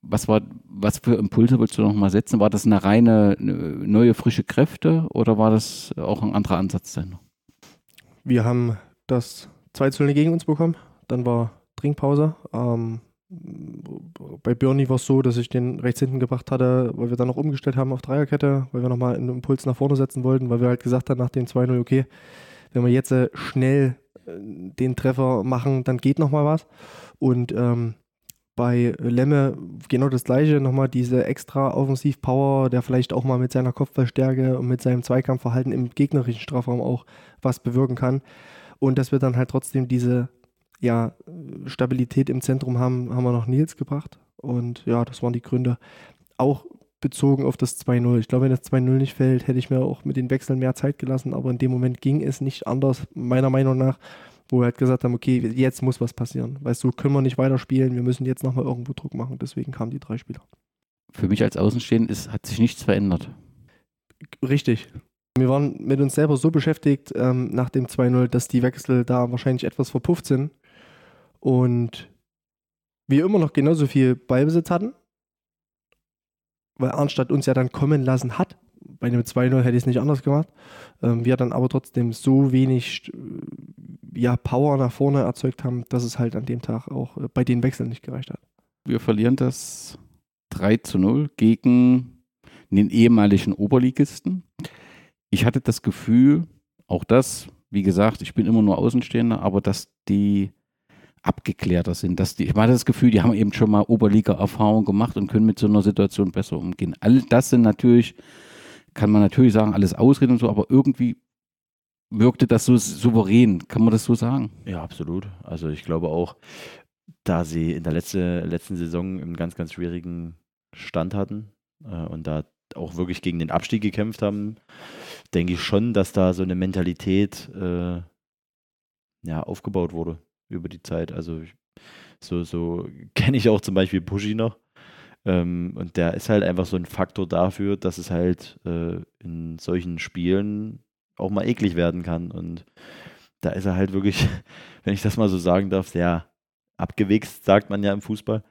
Was war, was für Impulse wolltest du nochmal setzen? War das eine reine neue frische Kräfte oder war das auch ein anderer Ansatz denn? Wir haben das 2 zu 0 gegen uns bekommen. Dann war Trinkpause. Ähm, bei Bernie war es so, dass ich den rechts hinten gebracht hatte, weil wir dann noch umgestellt haben auf Dreierkette, weil wir nochmal einen Impuls nach vorne setzen wollten, weil wir halt gesagt haben nach dem 2-0, okay, wenn wir jetzt äh, schnell äh, den Treffer machen, dann geht nochmal was. Und ähm, bei Lemme genau das gleiche, nochmal diese extra Offensiv-Power, der vielleicht auch mal mit seiner Kopfballstärke und mit seinem Zweikampfverhalten im gegnerischen Strafraum auch was bewirken kann. Und dass wir dann halt trotzdem diese ja, Stabilität im Zentrum haben, haben wir noch Nils gebracht. Und ja, das waren die Gründe. Auch bezogen auf das 2-0. Ich glaube, wenn das 2-0 nicht fällt, hätte ich mir auch mit den Wechseln mehr Zeit gelassen. Aber in dem Moment ging es nicht anders, meiner Meinung nach, wo wir halt gesagt haben, okay, jetzt muss was passieren. Weißt du, können wir nicht weiterspielen, wir müssen jetzt nochmal irgendwo Druck machen. Deswegen kamen die drei Spieler. Für mich als Außenstehend ist, hat sich nichts verändert. Richtig. Wir waren mit uns selber so beschäftigt ähm, nach dem 2-0, dass die Wechsel da wahrscheinlich etwas verpufft sind und wir immer noch genauso viel Ballbesitz hatten, weil Arnstadt uns ja dann kommen lassen hat. Bei einem 2-0 hätte ich es nicht anders gemacht. Ähm, wir dann aber trotzdem so wenig ja, Power nach vorne erzeugt haben, dass es halt an dem Tag auch äh, bei den Wechseln nicht gereicht hat. Wir verlieren das 3 zu 0 gegen den ehemaligen Oberligisten. Ich hatte das Gefühl, auch das, wie gesagt, ich bin immer nur Außenstehender, aber dass die abgeklärter sind. Dass die, ich hatte das Gefühl, die haben eben schon mal Oberliga-Erfahrung gemacht und können mit so einer Situation besser umgehen. All das sind natürlich, kann man natürlich sagen, alles Ausreden und so, aber irgendwie wirkte das so souverän. Kann man das so sagen? Ja, absolut. Also ich glaube auch, da sie in der letzte, letzten Saison einen ganz, ganz schwierigen Stand hatten äh, und da auch wirklich gegen den Abstieg gekämpft haben, denke ich schon, dass da so eine Mentalität äh, ja, aufgebaut wurde über die Zeit. Also so, so kenne ich auch zum Beispiel Buschi noch. Ähm, und der ist halt einfach so ein Faktor dafür, dass es halt äh, in solchen Spielen auch mal eklig werden kann. Und da ist er halt wirklich, wenn ich das mal so sagen darf, sehr abgewichst, sagt man ja im Fußball.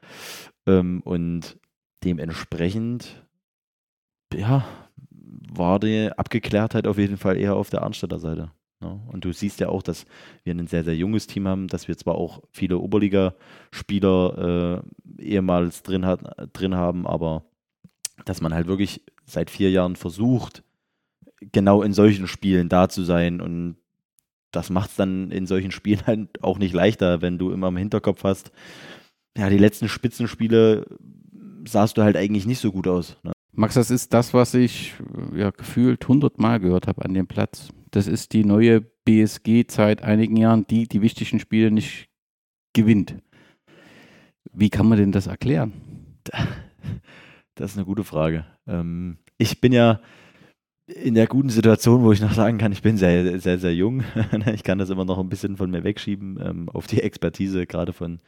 Ähm, und dementsprechend, ja, war die Abgeklärtheit auf jeden Fall eher auf der Arnstädter Seite. Ne? Und du siehst ja auch, dass wir ein sehr, sehr junges Team haben, dass wir zwar auch viele Oberligaspieler äh, ehemals drin, hat, drin haben, aber dass man halt wirklich seit vier Jahren versucht, genau in solchen Spielen da zu sein. Und das macht es dann in solchen Spielen halt auch nicht leichter, wenn du immer im Hinterkopf hast, ja, die letzten Spitzenspiele sahst du halt eigentlich nicht so gut aus. Ne? Max, das ist das, was ich ja, gefühlt hundertmal gehört habe an dem Platz. Das ist die neue BSG seit einigen Jahren, die die wichtigen Spiele nicht gewinnt. Wie kann man denn das erklären? Das ist eine gute Frage. Ähm, ich bin ja in der guten Situation, wo ich noch sagen kann, ich bin sehr, sehr, sehr jung. ich kann das immer noch ein bisschen von mir wegschieben ähm, auf die Expertise, gerade von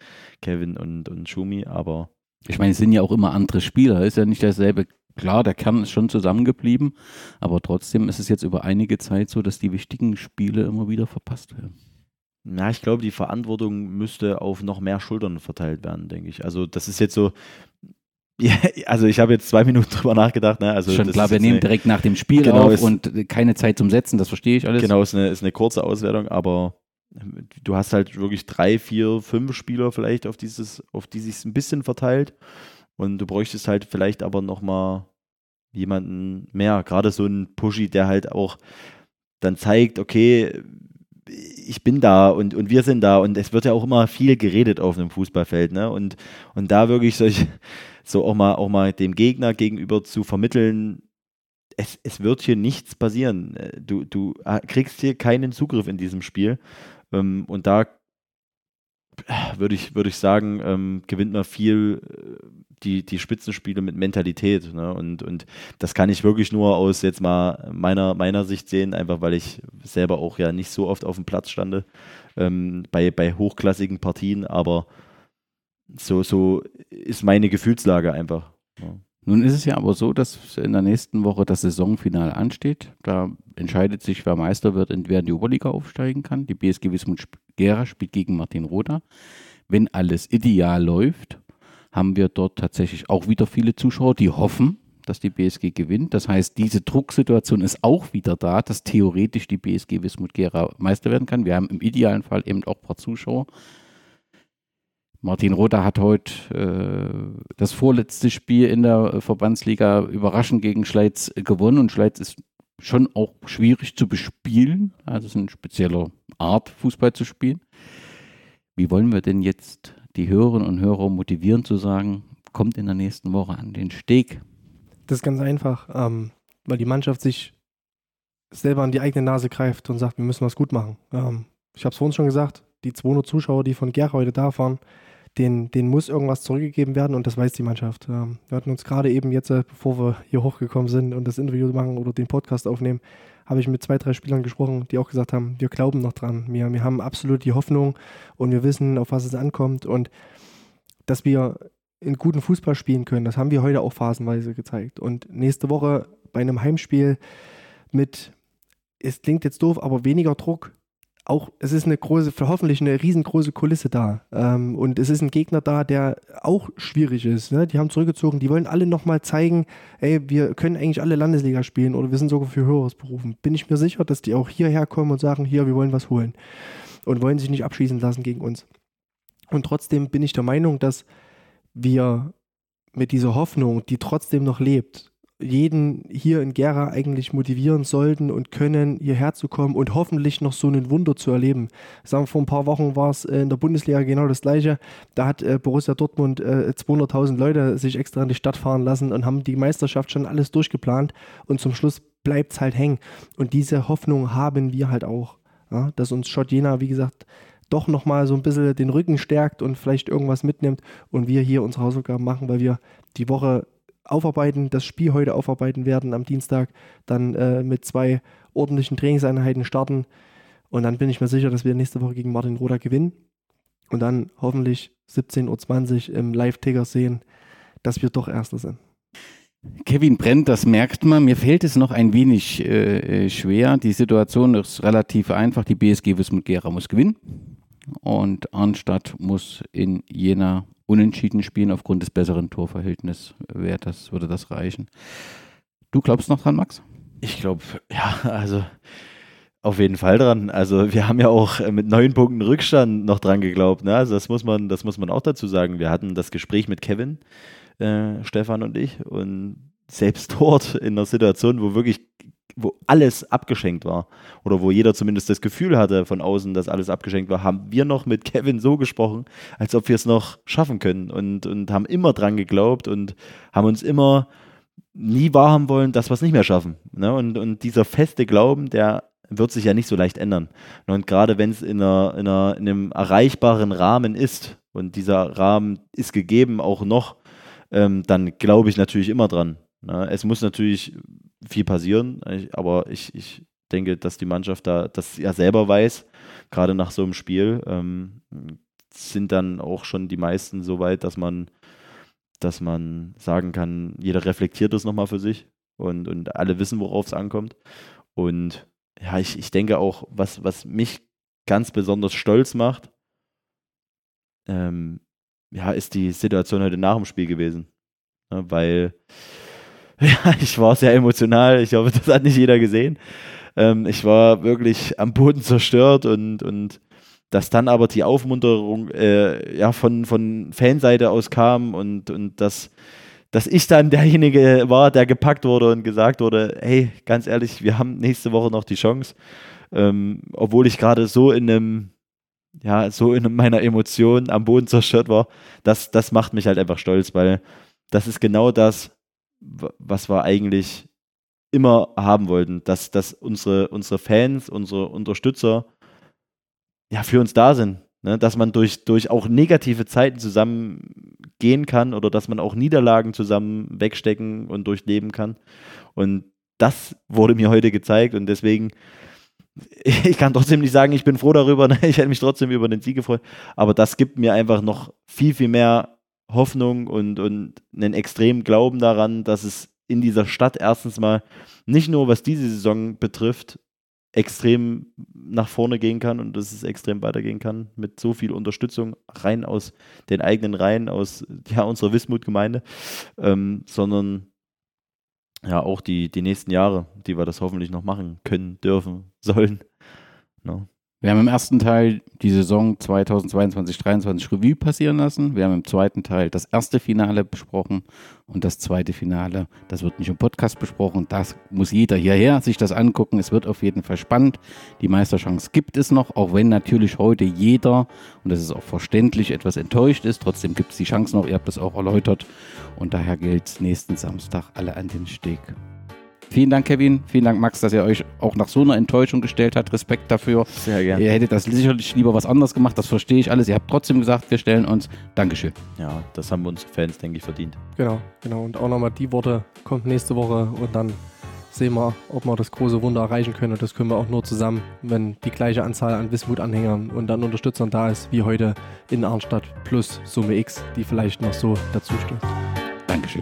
Kevin und, und Schumi, aber. Ich meine, es sind ja auch immer andere Spieler, ist ja nicht dasselbe. Klar, der Kern ist schon zusammengeblieben, aber trotzdem ist es jetzt über einige Zeit so, dass die wichtigen Spiele immer wieder verpasst werden. Ja, ich glaube, die Verantwortung müsste auf noch mehr Schultern verteilt werden, denke ich. Also, das ist jetzt so, ja, also ich habe jetzt zwei Minuten drüber nachgedacht. Ne? Also Schon klar, wir nehmen eine, direkt nach dem Spiel genau, auf und keine Zeit zum Setzen, das verstehe ich alles. Genau, ist eine, ist eine kurze Auswertung, aber du hast halt wirklich drei, vier, fünf Spieler vielleicht, auf, dieses, auf die sich ein bisschen verteilt. Und du bräuchtest halt vielleicht aber nochmal jemanden mehr. Gerade so einen Pushy, der halt auch dann zeigt, okay, ich bin da und, und wir sind da und es wird ja auch immer viel geredet auf einem Fußballfeld, ne? Und, und da wirklich solche, so auch mal, auch mal dem Gegner gegenüber zu vermitteln, es, es wird hier nichts passieren. Äh, du, du äh, kriegst hier keinen Zugriff in diesem Spiel. Ähm, und da äh, würde ich, würd ich sagen, ähm, gewinnt man viel die, die Spitzenspiele mit Mentalität. Ne? Und, und das kann ich wirklich nur aus jetzt mal meiner, meiner Sicht sehen, einfach weil ich selber auch ja nicht so oft auf dem Platz stande ähm, bei, bei hochklassigen Partien, aber so, so ist meine Gefühlslage einfach. Ja. Nun ist es ja aber so, dass in der nächsten Woche das Saisonfinale ansteht. Da entscheidet sich, wer Meister wird und wer in die Oberliga aufsteigen kann. Die BSG Wismut Gera spielt gegen Martin Roda. Wenn alles ideal läuft, haben wir dort tatsächlich auch wieder viele Zuschauer, die hoffen, dass die BSG gewinnt. Das heißt, diese Drucksituation ist auch wieder da, dass theoretisch die BSG Wismut Gera Meister werden kann. Wir haben im idealen Fall eben auch ein paar Zuschauer. Martin Rother hat heute äh, das vorletzte Spiel in der Verbandsliga überraschend gegen Schleiz gewonnen und Schleiz ist schon auch schwierig zu bespielen. Also es ist eine spezielle Art, Fußball zu spielen. Wie wollen wir denn jetzt die Hörerinnen und Hörer motivieren zu sagen, kommt in der nächsten Woche an den Steg? Das ist ganz einfach, ähm, weil die Mannschaft sich selber an die eigene Nase greift und sagt, wir müssen was gut machen. Ähm, ich habe es vorhin schon gesagt, die 200 Zuschauer, die von Ger heute da waren, den, denen muss irgendwas zurückgegeben werden und das weiß die Mannschaft. Ähm, wir hatten uns gerade eben jetzt, äh, bevor wir hier hochgekommen sind und das Interview machen oder den Podcast aufnehmen, habe ich mit zwei, drei Spielern gesprochen, die auch gesagt haben, wir glauben noch dran. Wir, wir haben absolut die Hoffnung und wir wissen, auf was es ankommt und dass wir in guten Fußball spielen können, das haben wir heute auch phasenweise gezeigt. Und nächste Woche bei einem Heimspiel mit, es klingt jetzt doof, aber weniger Druck, auch, es ist eine große, hoffentlich eine riesengroße Kulisse da. Ähm, und es ist ein Gegner da, der auch schwierig ist. Ne? Die haben zurückgezogen, die wollen alle nochmal zeigen, ey, wir können eigentlich alle Landesliga spielen oder wir sind sogar für Höheres berufen. Bin ich mir sicher, dass die auch hierher kommen und sagen, hier, wir wollen was holen. Und wollen sich nicht abschießen lassen gegen uns. Und trotzdem bin ich der Meinung, dass wir mit dieser Hoffnung, die trotzdem noch lebt, jeden hier in Gera eigentlich motivieren sollten und können, hierher zu kommen und hoffentlich noch so ein Wunder zu erleben. Sagen wir, vor ein paar Wochen war es in der Bundesliga genau das Gleiche. Da hat äh, Borussia Dortmund äh, 200.000 Leute sich extra in die Stadt fahren lassen und haben die Meisterschaft schon alles durchgeplant und zum Schluss bleibt es halt hängen. Und diese Hoffnung haben wir halt auch, ja? dass uns Schott Jena, wie gesagt, doch nochmal so ein bisschen den Rücken stärkt und vielleicht irgendwas mitnimmt und wir hier unsere Hausaufgaben machen, weil wir die Woche aufarbeiten, das Spiel heute aufarbeiten werden am Dienstag, dann äh, mit zwei ordentlichen Trainingseinheiten starten. Und dann bin ich mir sicher, dass wir nächste Woche gegen Martin Roda gewinnen. Und dann hoffentlich 17.20 Uhr im Live-Ticker sehen, dass wir doch Erster sind. Kevin Brent, das merkt man. Mir fällt es noch ein wenig äh, schwer. Die Situation ist relativ einfach. Die BSG Wismut Gera muss gewinnen. Und Arnstadt muss in Jena unentschieden spielen aufgrund des besseren Torverhältnisses. Das, würde das reichen. Du glaubst noch dran, Max? Ich glaube, ja, also auf jeden Fall dran. Also wir haben ja auch mit neun Punkten Rückstand noch dran geglaubt. Ne? Also das muss man, das muss man auch dazu sagen. Wir hatten das Gespräch mit Kevin, äh, Stefan und ich, und selbst dort in einer Situation, wo wirklich wo alles abgeschenkt war oder wo jeder zumindest das Gefühl hatte von außen, dass alles abgeschenkt war, haben wir noch mit Kevin so gesprochen, als ob wir es noch schaffen können und, und haben immer dran geglaubt und haben uns immer nie wahrhaben wollen, dass wir es nicht mehr schaffen. Ne? Und, und dieser feste Glauben, der wird sich ja nicht so leicht ändern. Und gerade wenn es in, einer, in, einer, in einem erreichbaren Rahmen ist und dieser Rahmen ist gegeben auch noch, ähm, dann glaube ich natürlich immer dran. Ne? Es muss natürlich viel passieren, aber ich, ich denke, dass die Mannschaft da das ja selber weiß, gerade nach so einem Spiel, ähm, sind dann auch schon die meisten so weit, dass man, dass man sagen kann, jeder reflektiert das nochmal für sich und, und alle wissen, worauf es ankommt. Und ja, ich, ich denke auch, was, was mich ganz besonders stolz macht, ähm, ja, ist die Situation heute nach dem Spiel gewesen. Ja, weil ja, ich war sehr emotional. Ich hoffe, das hat nicht jeder gesehen. Ähm, ich war wirklich am Boden zerstört und, und dass dann aber die Aufmunterung äh, ja, von, von Fanseite aus kam und, und dass, dass ich dann derjenige war, der gepackt wurde und gesagt wurde, hey, ganz ehrlich, wir haben nächste Woche noch die Chance. Ähm, obwohl ich gerade so in einem, ja, so in meiner Emotion am Boden zerstört war, das, das macht mich halt einfach stolz, weil das ist genau das, was wir eigentlich immer haben wollten, dass, dass unsere, unsere Fans, unsere Unterstützer ja für uns da sind. Ne? Dass man durch, durch auch negative Zeiten zusammen gehen kann oder dass man auch Niederlagen zusammen wegstecken und durchleben kann. Und das wurde mir heute gezeigt und deswegen, ich kann trotzdem nicht sagen, ich bin froh darüber, ne? ich hätte mich trotzdem über den Sieg gefreut, aber das gibt mir einfach noch viel, viel mehr Hoffnung und, und einen extremen Glauben daran, dass es in dieser Stadt erstens mal nicht nur was diese Saison betrifft, extrem nach vorne gehen kann und dass es extrem weitergehen kann mit so viel Unterstützung rein aus den eigenen Reihen, aus ja, unserer Wismut-Gemeinde, ähm, sondern ja auch die, die nächsten Jahre, die wir das hoffentlich noch machen können, dürfen, sollen. No. Wir haben im ersten Teil die Saison 2022-23 Revue passieren lassen. Wir haben im zweiten Teil das erste Finale besprochen und das zweite Finale, das wird nicht im Podcast besprochen. Das muss jeder hierher sich das angucken. Es wird auf jeden Fall spannend. Die Meisterchance gibt es noch, auch wenn natürlich heute jeder, und das ist auch verständlich, etwas enttäuscht ist. Trotzdem gibt es die Chance noch. Ihr habt das auch erläutert. Und daher gilt nächsten Samstag alle an den Steg. Vielen Dank, Kevin. Vielen Dank, Max, dass ihr euch auch nach so einer Enttäuschung gestellt habt. Respekt dafür. Sehr gerne. Ihr hättet das sicherlich lieber was anderes gemacht. Das verstehe ich alles. Ihr habt trotzdem gesagt, wir stellen uns. Dankeschön. Ja, das haben unsere Fans, denke ich, verdient. Genau, genau. Und auch nochmal die Worte kommt nächste Woche und dann sehen wir, ob wir das große Wunder erreichen können. Und das können wir auch nur zusammen, wenn die gleiche Anzahl an Wismut-Anhängern und an Unterstützern da ist, wie heute in Arnstadt plus Summe X, die vielleicht noch so dazu stößt. Dankeschön.